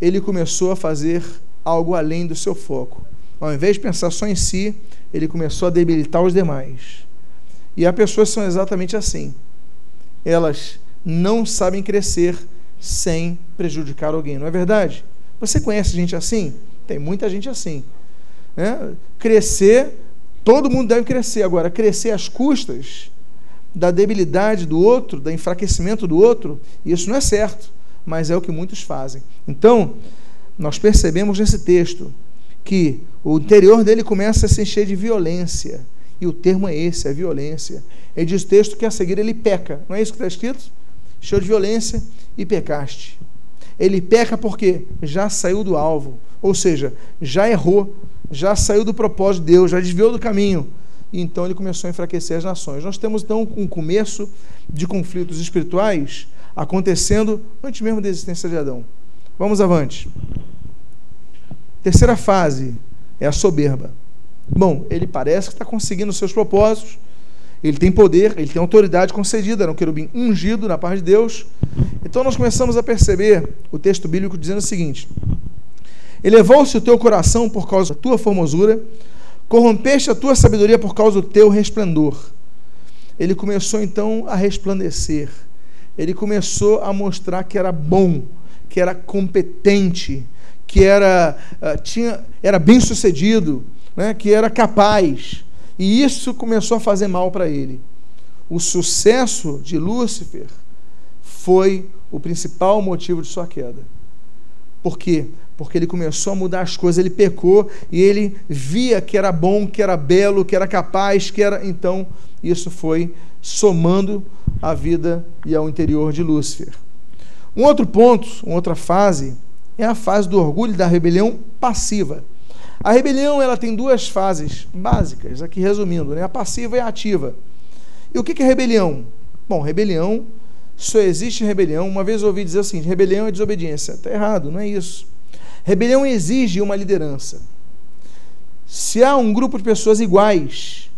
ele começou a fazer algo além do seu foco. Ao invés de pensar só em si, ele começou a debilitar os demais. E há pessoas são exatamente assim. Elas não sabem crescer sem prejudicar alguém, não é verdade? Você conhece gente assim? Tem muita gente assim. Né? Crescer, todo mundo deve crescer. Agora, crescer às custas da debilidade do outro, do enfraquecimento do outro, isso não é certo, mas é o que muitos fazem. Então, nós percebemos nesse texto que o interior dele começa a se encher de violência. E o termo é esse, é violência. Ele diz o texto que a seguir ele peca. Não é isso que está escrito? Cheio de violência e pecaste. Ele peca porque já saiu do alvo, ou seja, já errou, já saiu do propósito de Deus, já desviou do caminho. E então ele começou a enfraquecer as nações. Nós temos então um começo de conflitos espirituais acontecendo antes mesmo da existência de Adão. Vamos avante. Terceira fase é a soberba. Bom, ele parece que está conseguindo os seus propósitos, ele tem poder, ele tem autoridade concedida, era um querubim ungido na parte de Deus. Então nós começamos a perceber o texto bíblico dizendo o seguinte: Elevou-se o teu coração por causa da tua formosura, corrompeste a tua sabedoria por causa do teu resplendor. Ele começou então a resplandecer. Ele começou a mostrar que era bom, que era competente, que era, uh, tinha, era bem sucedido, né, que era capaz. E isso começou a fazer mal para ele. O sucesso de Lúcifer foi o principal motivo de sua queda. Por quê? Porque ele começou a mudar as coisas, ele pecou e ele via que era bom, que era belo, que era capaz, que era. Então, isso foi somando a vida e ao interior de Lúcifer. Um outro ponto, uma outra fase, é a fase do orgulho e da rebelião passiva. A rebelião ela tem duas fases básicas, aqui resumindo, né? a passiva e a ativa. E o que é rebelião? Bom, rebelião, só existe rebelião. Uma vez ouvi dizer assim: rebelião é desobediência. Está errado, não é isso. Rebelião exige uma liderança. Se há um grupo de pessoas iguais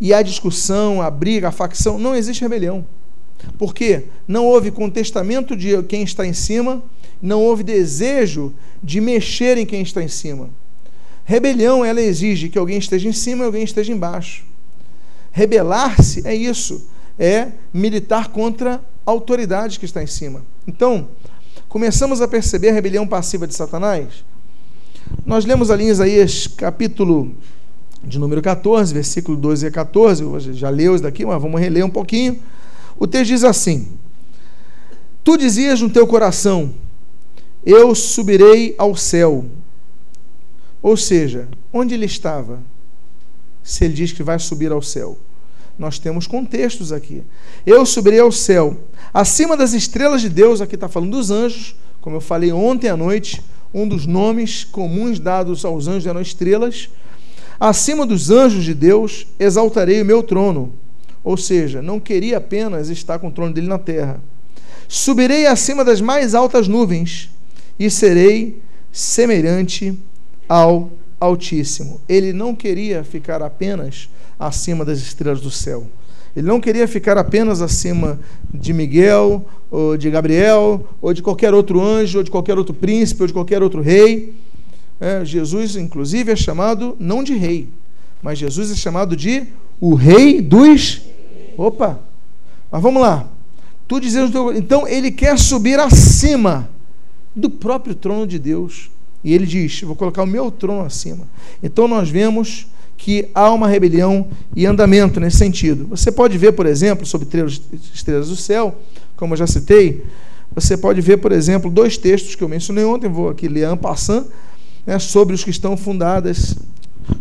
e há discussão, a briga, a facção, não existe rebelião. Por quê? Não houve contestamento de quem está em cima, não houve desejo de mexer em quem está em cima. Rebelião, ela exige que alguém esteja em cima e alguém esteja embaixo. Rebelar-se é isso, é militar contra a autoridade que está em cima. Então, começamos a perceber a rebelião passiva de Satanás. Nós lemos ali em Isaías capítulo de número 14, versículo 12 a 14, eu já leu isso daqui, mas vamos reler um pouquinho. O texto diz assim: Tu dizias no teu coração: Eu subirei ao céu. Ou seja, onde ele estava? Se ele diz que vai subir ao céu. Nós temos contextos aqui. Eu subirei ao céu. Acima das estrelas de Deus, aqui está falando dos anjos, como eu falei ontem à noite, um dos nomes comuns dados aos anjos eram estrelas. Acima dos anjos de Deus, exaltarei o meu trono. Ou seja, não queria apenas estar com o trono dele na terra. Subirei acima das mais altas nuvens e serei semelhante ao Altíssimo. Ele não queria ficar apenas acima das estrelas do céu. Ele não queria ficar apenas acima de Miguel, ou de Gabriel, ou de qualquer outro anjo, ou de qualquer outro príncipe, ou de qualquer outro rei. É, Jesus, inclusive, é chamado não de rei, mas Jesus é chamado de o rei dos. Opa! Mas vamos lá. Tu dizes, então ele quer subir acima do próprio trono de Deus. E ele diz: Vou colocar o meu trono acima. Então nós vemos que há uma rebelião e andamento nesse sentido. Você pode ver, por exemplo, sobre estrelas do céu, como eu já citei, você pode ver, por exemplo, dois textos que eu mencionei ontem, vou aqui ler en passant, né, sobre os que estão fundadas,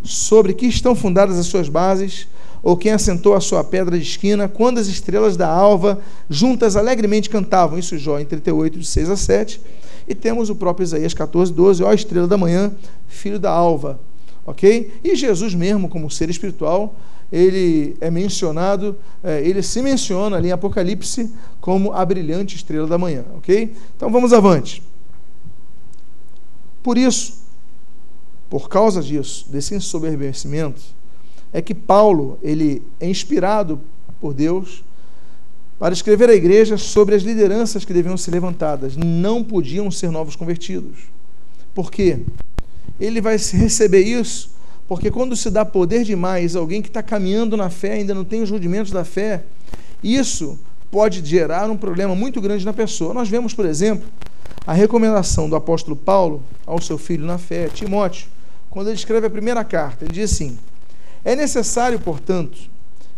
sobre que estão fundadas as suas bases, ou quem assentou a sua pedra de esquina, quando as estrelas da alva juntas alegremente cantavam, isso Jó em 38, de 6 a 7, e temos o próprio Isaías 14, 12, ó estrela da manhã, filho da alva, ok? E Jesus mesmo, como ser espiritual, ele é mencionado, é, ele se menciona ali em Apocalipse como a brilhante estrela da manhã, ok? Então vamos avante. Por isso, por causa disso, desse ensoberbecimento, é que Paulo ele é inspirado por Deus para escrever à igreja sobre as lideranças que deviam ser levantadas. Não podiam ser novos convertidos. Por quê? ele vai receber isso, porque quando se dá poder demais a alguém que está caminhando na fé, ainda não tem os rudimentos da fé, isso pode gerar um problema muito grande na pessoa. Nós vemos, por exemplo, a recomendação do apóstolo Paulo ao seu filho na fé, Timóteo, quando ele escreve a primeira carta. Ele diz assim: É necessário, portanto,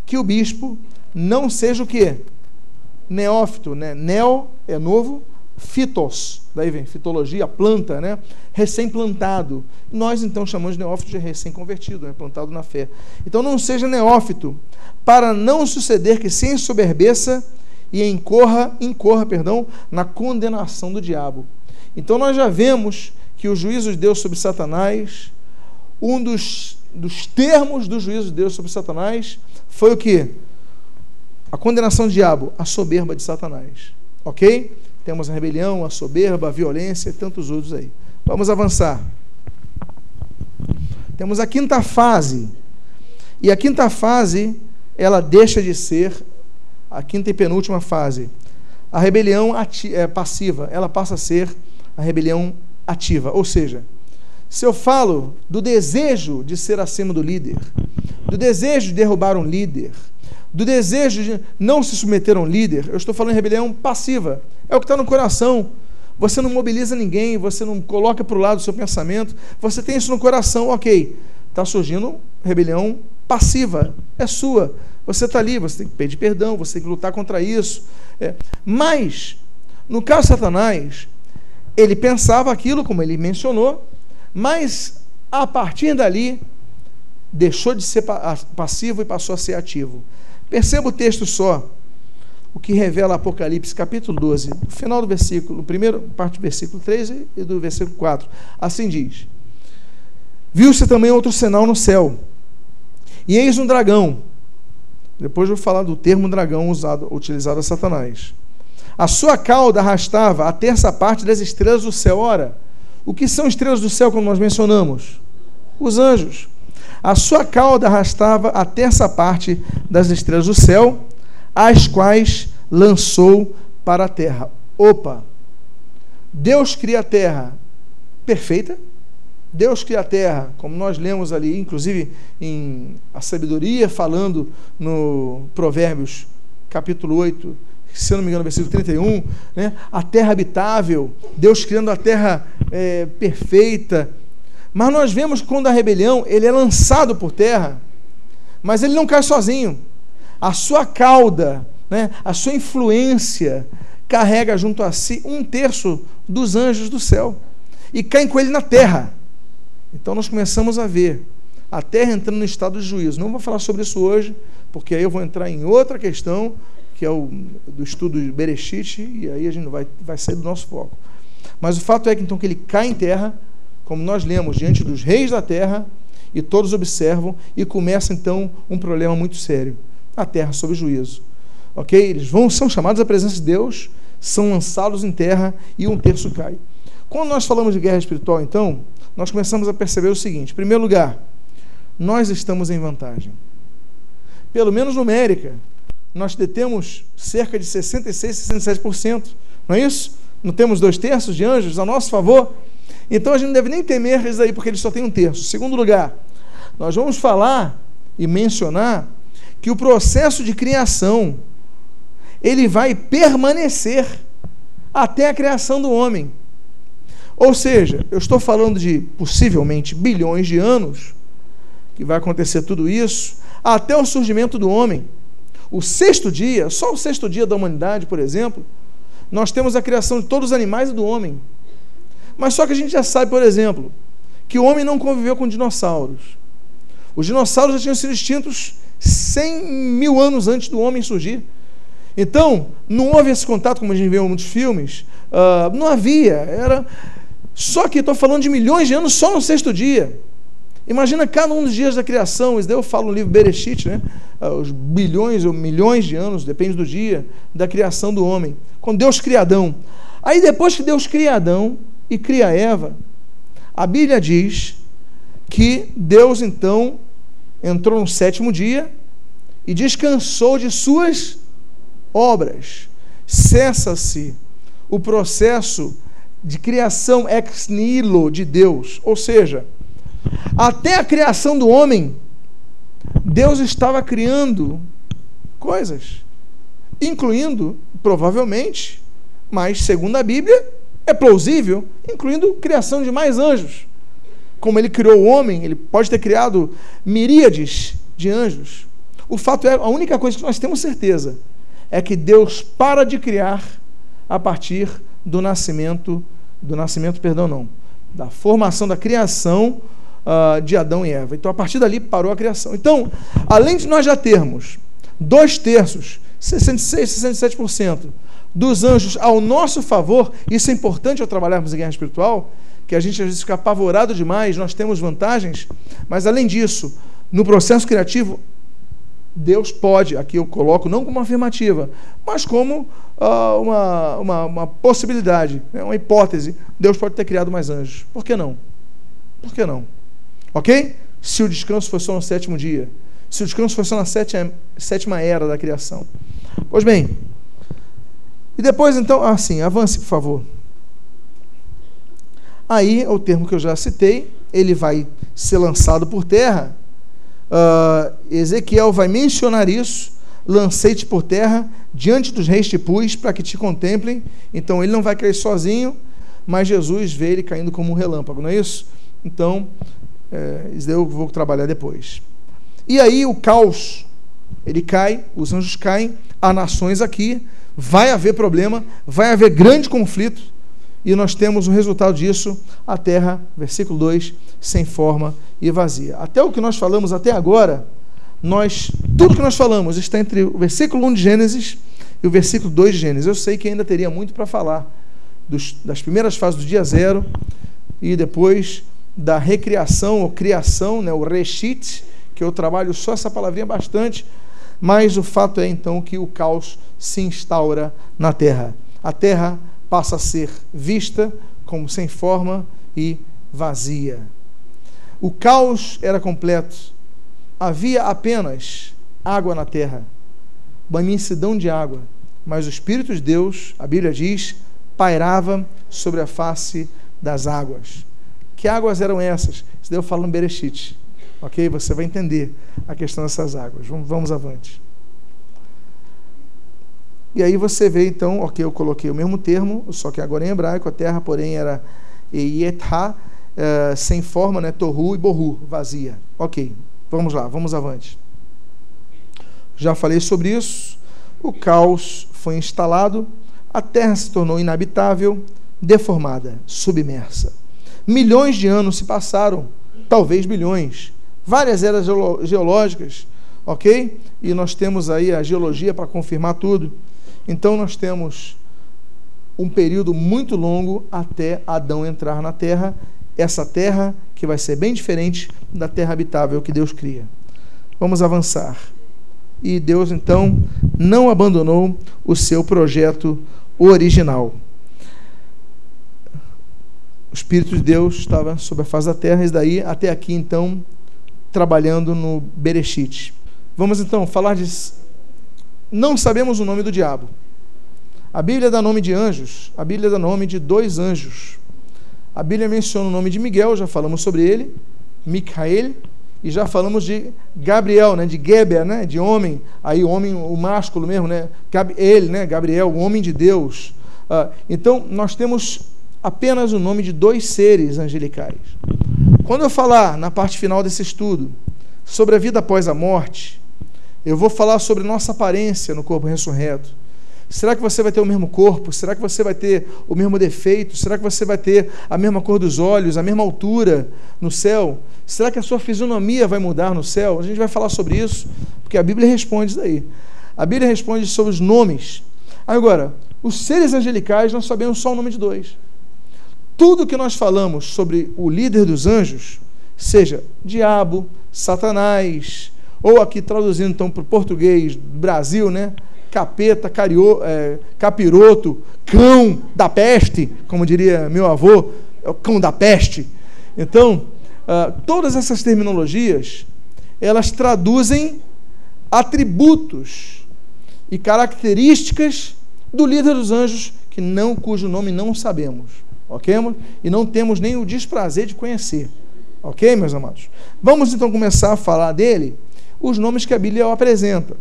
que o bispo não seja o quê? Neófito, né? Neo é novo, fitos, daí vem fitologia, planta, né? recém-plantado. Nós então chamamos de neófito de recém-convertido, né? plantado na fé. Então não seja neófito, para não suceder que se ensoberbeça e incorra, incorra, perdão, na condenação do diabo. Então nós já vemos que o juízo de Deus sobre Satanás, um dos, dos termos do juízo de Deus sobre Satanás foi o que? A condenação do diabo, a soberba de Satanás. Ok? Temos a rebelião, a soberba, a violência e tantos outros aí. Vamos avançar. Temos a quinta fase. E a quinta fase, ela deixa de ser a quinta e penúltima fase. A rebelião é, passiva, ela passa a ser a rebelião ativa. Ou seja, se eu falo do desejo de ser acima do líder, do desejo de derrubar um líder, do desejo de não se submeter a um líder, eu estou falando em rebelião passiva. É o que está no coração. Você não mobiliza ninguém, você não coloca para o lado o seu pensamento, você tem isso no coração, ok. Está surgindo rebelião passiva, é sua. Você está ali, você tem que pedir perdão, você tem que lutar contra isso. É. Mas, no caso de Satanás, ele pensava aquilo, como ele mencionou, mas a partir dali deixou de ser passivo e passou a ser ativo. Perceba o texto só, o que revela Apocalipse capítulo 12, no final do versículo, primeiro parte do versículo 13 e do versículo 4. Assim diz: Viu-se também outro sinal no céu, e eis um dragão. Depois vou falar do termo dragão usado, utilizado a Satanás. A sua cauda arrastava a terça parte das estrelas do céu. Ora, o que são estrelas do céu, como nós mencionamos? Os anjos. A sua cauda arrastava a terça parte das estrelas do céu, as quais lançou para a terra. Opa! Deus cria a terra perfeita, Deus cria a terra, como nós lemos ali, inclusive em a sabedoria, falando no Provérbios, capítulo 8, se eu não me engano, versículo 31, né? a terra habitável, Deus criando a terra é, perfeita. Mas nós vemos quando a rebelião, ele é lançado por terra, mas ele não cai sozinho. A sua cauda, né? a sua influência, carrega junto a si um terço dos anjos do céu e caem com ele na terra. Então nós começamos a ver a terra entrando no estado de juízo. Não vou falar sobre isso hoje, porque aí eu vou entrar em outra questão, que é o do estudo de Bereshit, e aí a gente vai, vai sair do nosso foco. Mas o fato é que então que ele cai em terra, como nós lemos, diante dos reis da terra, e todos observam, e começa então um problema muito sério: a terra sob juízo. Ok? Eles vão, são chamados à presença de Deus, são lançados em terra e um terço cai. Quando nós falamos de guerra espiritual, então, nós começamos a perceber o seguinte: em primeiro lugar, nós estamos em vantagem. Pelo menos numérica, nós detemos cerca de 66, 67%. Não é isso? Não temos dois terços de anjos a nosso favor? Então a gente não deve nem temer isso aí, porque eles só têm um terço. Segundo lugar, nós vamos falar e mencionar que o processo de criação ele vai permanecer até a criação do homem. Ou seja, eu estou falando de possivelmente bilhões de anos que vai acontecer tudo isso até o surgimento do homem. O sexto dia, só o sexto dia da humanidade, por exemplo, nós temos a criação de todos os animais e do homem. Mas só que a gente já sabe, por exemplo, que o homem não conviveu com dinossauros. Os dinossauros já tinham sido extintos 100 mil anos antes do homem surgir. Então, não houve esse contato, como a gente vê em muitos filmes. Uh, não havia. Era, só que estou falando de milhões de anos só no sexto dia. Imagina cada um dos dias da criação. Isso daí eu falo no livro Bereshit, né? Ah, os bilhões ou milhões de anos, depende do dia, da criação do homem. Quando Deus cria Adão. Aí depois que Deus cria Adão e cria Eva, a Bíblia diz que Deus então entrou no sétimo dia e descansou de suas obras. Cessa-se o processo de criação ex nihilo de Deus. Ou seja, até a criação do homem, Deus estava criando coisas, incluindo, provavelmente, mas segundo a Bíblia, é plausível, incluindo criação de mais anjos. Como ele criou o homem, ele pode ter criado miríades de anjos. O fato é, a única coisa que nós temos certeza é que Deus para de criar a partir do nascimento, do nascimento, perdão, não, da formação da criação uh, de Adão e Eva. Então, a partir dali parou a criação. Então, além de nós já termos dois terços, 66, 67% dos anjos ao nosso favor, isso é importante ao trabalharmos em guerra espiritual, que a gente às vezes fica apavorado demais, nós temos vantagens, mas além disso, no processo criativo, Deus pode, aqui eu coloco não como uma afirmativa, mas como uh, uma, uma, uma, possibilidade, né, uma hipótese. Deus pode ter criado mais anjos. Por que não? Por que não? Ok? Se o descanso foi só no sétimo dia. Se o descanso foi só na sétima, sétima era da criação. Pois bem. E depois, então, assim, avance, por favor. Aí, é o termo que eu já citei, ele vai ser lançado por terra Uh, Ezequiel vai mencionar isso. Lancei-te por terra diante dos reis te pus para que te contemplem. Então ele não vai cair sozinho, mas Jesus vê ele caindo como um relâmpago, não é isso? Então, é, isso eu vou trabalhar depois. E aí o caos, ele cai, os anjos caem, há nações aqui, vai haver problema, vai haver grande conflito, e nós temos o resultado disso, a terra, versículo 2, sem forma e vazia. Até o que nós falamos até agora, nós tudo que nós falamos está entre o versículo 1 de Gênesis e o versículo 2 de Gênesis. Eu sei que ainda teria muito para falar dos, das primeiras fases do dia zero e depois da recriação ou criação, né, o reshit, que eu trabalho só essa palavrinha bastante, mas o fato é então que o caos se instaura na terra. A terra passa a ser vista como sem forma e vazia. O caos era completo. Havia apenas água na terra, uma imensidão de água, mas o Espírito de Deus, a Bíblia diz, pairava sobre a face das águas. Que águas eram essas? Isso daí eu falo no Bereshit. Ok? Você vai entender a questão dessas águas. Vamos, vamos avante. E aí você vê então, ok, eu coloquei o mesmo termo, só que agora em hebraico, a terra, porém, era Eietha, uh, sem forma, né? Tohu e Bohu, vazia. Ok, vamos lá, vamos avante. Já falei sobre isso. O caos foi instalado, a terra se tornou inabitável, deformada, submersa. Milhões de anos se passaram, talvez bilhões. Várias eras geológicas, ok? E nós temos aí a geologia para confirmar tudo. Então nós temos um período muito longo até Adão entrar na terra, essa terra que vai ser bem diferente da terra habitável que Deus cria. Vamos avançar. E Deus então não abandonou o seu projeto original. O Espírito de Deus estava sobre a face da terra, e daí até aqui então trabalhando no Bereshit. Vamos então falar de não sabemos o nome do diabo. A Bíblia dá nome de anjos, a Bíblia dá nome de dois anjos. A Bíblia menciona o nome de Miguel, já falamos sobre ele, Micael, e já falamos de Gabriel, né, de Geber, né, de homem, aí homem, o másculo mesmo, né, ele, né, Gabriel, o homem de Deus. Uh, então, nós temos apenas o nome de dois seres angelicais. Quando eu falar na parte final desse estudo sobre a vida após a morte, eu vou falar sobre nossa aparência no corpo ressurreto. Será que você vai ter o mesmo corpo? Será que você vai ter o mesmo defeito? Será que você vai ter a mesma cor dos olhos, a mesma altura no céu? Será que a sua fisionomia vai mudar no céu? A gente vai falar sobre isso, porque a Bíblia responde isso daí. A Bíblia responde sobre os nomes. Agora, os seres angelicais nós sabemos só o nome de dois. Tudo que nós falamos sobre o líder dos anjos, seja diabo, Satanás, ou aqui traduzindo então para o português Brasil, né? Capeta, cario, é, capiroto, cão da peste, como diria meu avô, é o cão da peste. Então, uh, todas essas terminologias, elas traduzem atributos e características do líder dos anjos, que não cujo nome não sabemos, ok? E não temos nem o desprazer de conhecer, ok, meus amados? Vamos então começar a falar dele os nomes que a Bíblia apresenta.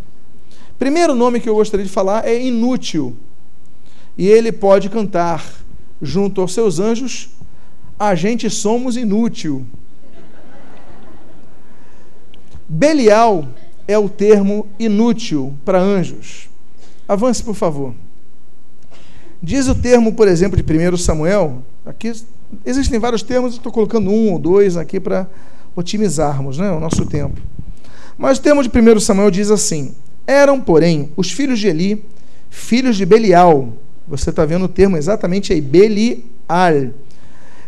Primeiro nome que eu gostaria de falar é inútil. E ele pode cantar junto aos seus anjos: A gente somos inútil. Belial é o termo inútil para anjos. Avance, por favor. Diz o termo, por exemplo, de 1 Samuel, aqui existem vários termos, estou colocando um ou dois aqui para otimizarmos né, o nosso tempo. Mas o termo de 1 Samuel diz assim: Eram, porém, os filhos de Eli, filhos de Belial. Você está vendo o termo exatamente aí, Belial.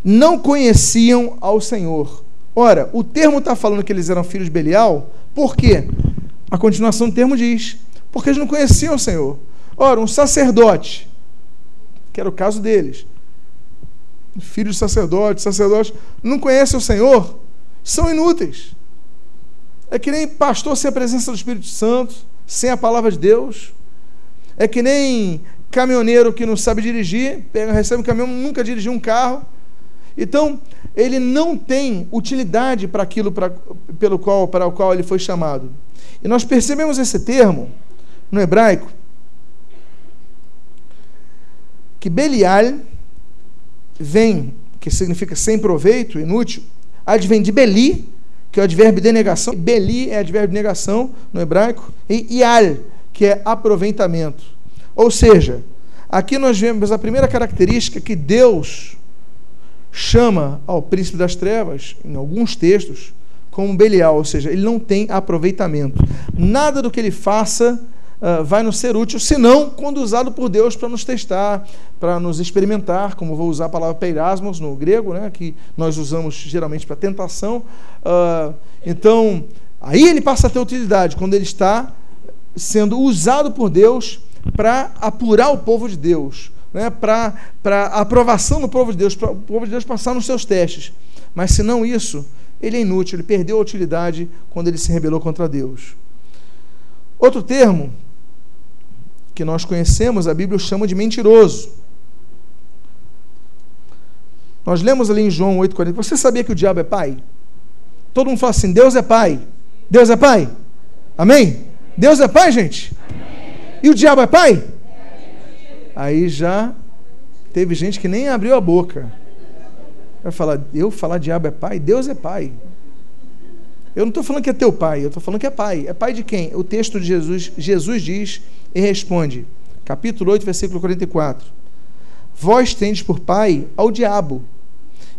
Não conheciam ao Senhor. Ora, o termo está falando que eles eram filhos de Belial, por quê? A continuação do termo diz: porque eles não conheciam o Senhor. Ora, um sacerdote, que era o caso deles, filhos de sacerdote, sacerdote, não conhecem o Senhor, são inúteis. É que nem pastor sem a presença do Espírito Santo, sem a palavra de Deus. É que nem caminhoneiro que não sabe dirigir, pega, recebe um caminhão, nunca dirigiu um carro. Então, ele não tem utilidade para aquilo para, pelo qual, para o qual ele foi chamado. E nós percebemos esse termo no hebraico, que Belial vem, que significa sem proveito, inútil, advém de Beli, que é o advérbio de negação. Beli é advérbio de negação no hebraico. E ial, que é aproveitamento. Ou seja, aqui nós vemos a primeira característica que Deus chama ao príncipe das trevas, em alguns textos, como Belial, ou seja, ele não tem aproveitamento. Nada do que ele faça uh, vai nos ser útil, senão quando usado por Deus para nos testar, para nos experimentar, como vou usar a palavra peirasmos no grego, né, que nós usamos geralmente para tentação. Uh, então, aí ele passa a ter utilidade, quando ele está sendo usado por Deus para apurar o povo de Deus, né, para a aprovação do povo de Deus, para o povo de Deus passar nos seus testes. Mas se não isso, ele é inútil, ele perdeu a utilidade quando ele se rebelou contra Deus. Outro termo que nós conhecemos, a Bíblia chama de mentiroso. Nós lemos ali em João 8,40. Você sabia que o diabo é pai? Todo mundo fala assim: Deus é pai. Deus é pai? Amém? Deus é pai, gente? E o diabo é pai? Aí já teve gente que nem abriu a boca. Vai falar, eu falar diabo é pai? Deus é pai. Eu não estou falando que é teu pai, eu estou falando que é pai. É pai de quem? O texto de Jesus, Jesus diz e responde, capítulo 8, versículo 44. Vós tendes por pai ao diabo,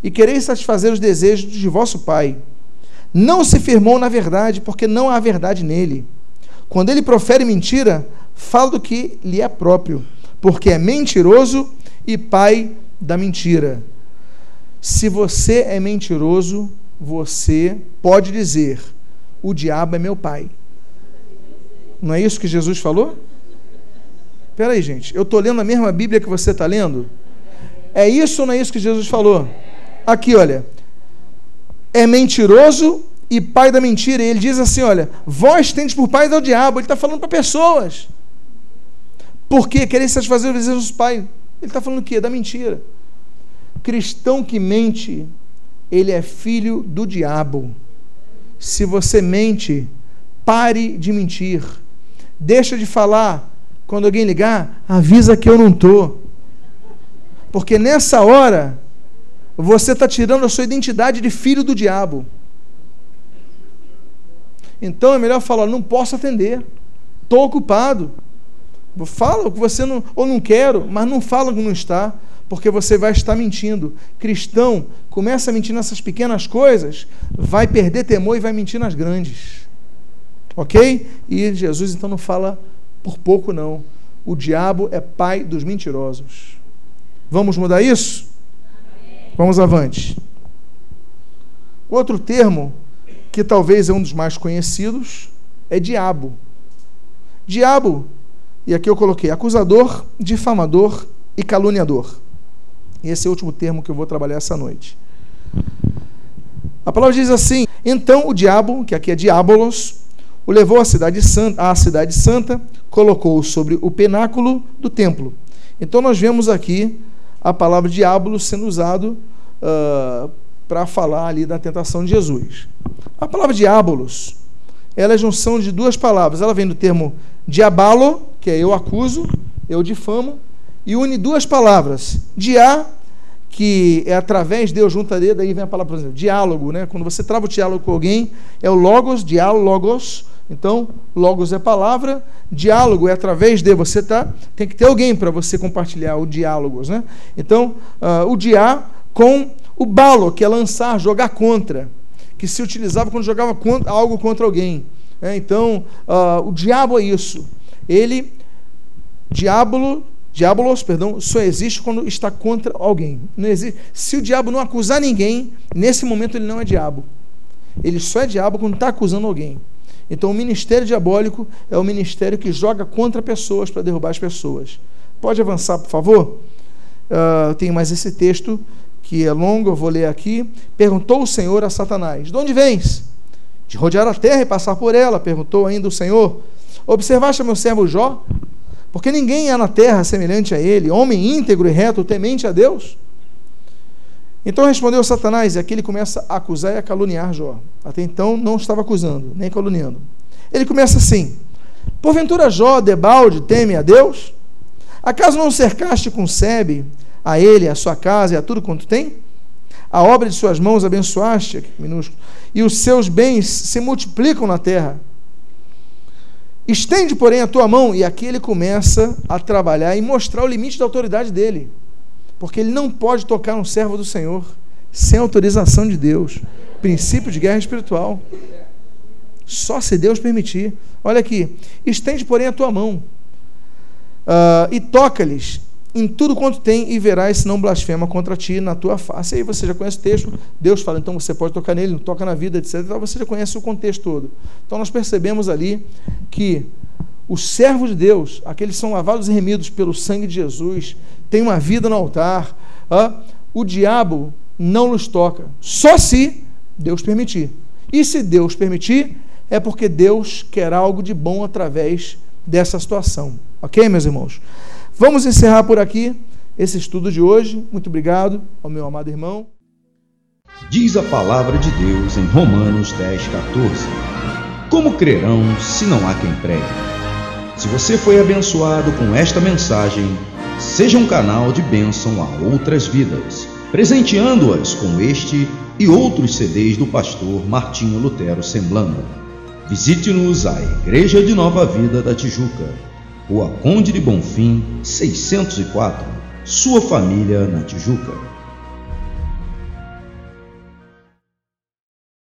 e quereis satisfazer os desejos de vosso pai. Não se firmou na verdade, porque não há verdade nele. Quando ele profere mentira, fala do que lhe é próprio, porque é mentiroso e pai da mentira. Se você é mentiroso, você pode dizer: o diabo é meu pai. Não é isso que Jesus falou? Espera aí, gente. Eu estou lendo a mesma Bíblia que você está lendo? É isso ou não é isso que Jesus falou? Aqui, olha. É mentiroso e pai da mentira. E ele diz assim: olha, vós tendes por pai do diabo. Ele está falando para pessoas. Por quê? Querer satisfazer os desejos dos pais. Ele está falando o quê? Da mentira. Cristão que mente ele é filho do diabo. Se você mente, pare de mentir. Deixa de falar. Quando alguém ligar, avisa que eu não estou. Porque nessa hora, você está tirando a sua identidade de filho do diabo. Então é melhor falar: não posso atender, estou ocupado. Fala o que você não, ou não quero, mas não fala que não está porque você vai estar mentindo. Cristão começa a mentir nessas pequenas coisas, vai perder temor e vai mentir nas grandes. Ok? E Jesus então não fala por pouco, não. O diabo é pai dos mentirosos. Vamos mudar isso? Vamos avante. Outro termo, que talvez é um dos mais conhecidos, é diabo. Diabo, e aqui eu coloquei acusador, difamador e caluniador. E esse é o último termo que eu vou trabalhar essa noite. A palavra diz assim: Então o diabo, que aqui é diabolos, o levou à cidade santa, à cidade santa colocou-o sobre o penáculo do templo. Então nós vemos aqui a palavra diabo sendo usado uh, para falar ali da tentação de Jesus. A palavra diabolos, ela é junção de duas palavras. Ela vem do termo diabalo, que é eu acuso, eu difamo, e une duas palavras. Diá, que é através de Deus junta dedo, aí vem a palavra, por exemplo, diálogo, né? Quando você trava o diálogo com alguém, é o logos, diálogo, logos. Então, logos é palavra, diálogo é através de você tá, tem que ter alguém para você compartilhar o diálogos, né? Então, uh, o diá com o balo, que é lançar, jogar contra, que se utilizava quando jogava contra, algo contra alguém. Né? Então, uh, o diabo é isso. Ele, diabo Diabolos, perdão, só existe quando está contra alguém. Não existe. Se o diabo não acusar ninguém, nesse momento ele não é diabo. Ele só é diabo quando está acusando alguém. Então o ministério diabólico é o ministério que joga contra pessoas para derrubar as pessoas. Pode avançar, por favor? Uh, tem mais esse texto que é longo, eu vou ler aqui. Perguntou o Senhor a Satanás: De onde vens? De rodear a terra e passar por ela, perguntou ainda o Senhor. Observaste meu servo Jó? Porque ninguém há na terra semelhante a ele, homem íntegro e reto, temente a Deus. Então respondeu Satanás, e aqui ele começa a acusar e a caluniar Jó. Até então não estava acusando, nem caluniando. Ele começa assim: Porventura Jó, debalde, teme a Deus? Acaso não cercaste com sebe a ele, a sua casa e a tudo quanto tem? A obra de suas mãos abençoaste, minúsculo, e os seus bens se multiplicam na terra. Estende, porém, a tua mão, e aqui ele começa a trabalhar e mostrar o limite da autoridade dele. Porque ele não pode tocar um servo do Senhor sem autorização de Deus. Princípio de guerra espiritual. Só se Deus permitir. Olha aqui. Estende, porém, a tua mão uh, e toca-lhes em tudo quanto tem e verás se não blasfema contra ti na tua face. Aí você já conhece o texto, Deus fala, então você pode tocar nele, não toca na vida, etc. Então você já conhece o contexto todo. Então nós percebemos ali que os servos de Deus, aqueles que são lavados e remidos pelo sangue de Jesus, têm uma vida no altar. Ah, o diabo não nos toca, só se Deus permitir. E se Deus permitir, é porque Deus quer algo de bom através dessa situação. Ok, meus irmãos? Vamos encerrar por aqui. esse estudo de hoje. Muito obrigado ao meu amado irmão. Diz a palavra de Deus em Romanos 10, 14: Como crerão se não há quem pregue? Se você foi abençoado com esta mensagem, seja um canal de bênção a outras vidas, presenteando-as com este e outros CDs do pastor Martinho Lutero Semblando. Visite-nos à Igreja de Nova Vida da Tijuca, Rua Conde de Bonfim, 604, sua família na Tijuca.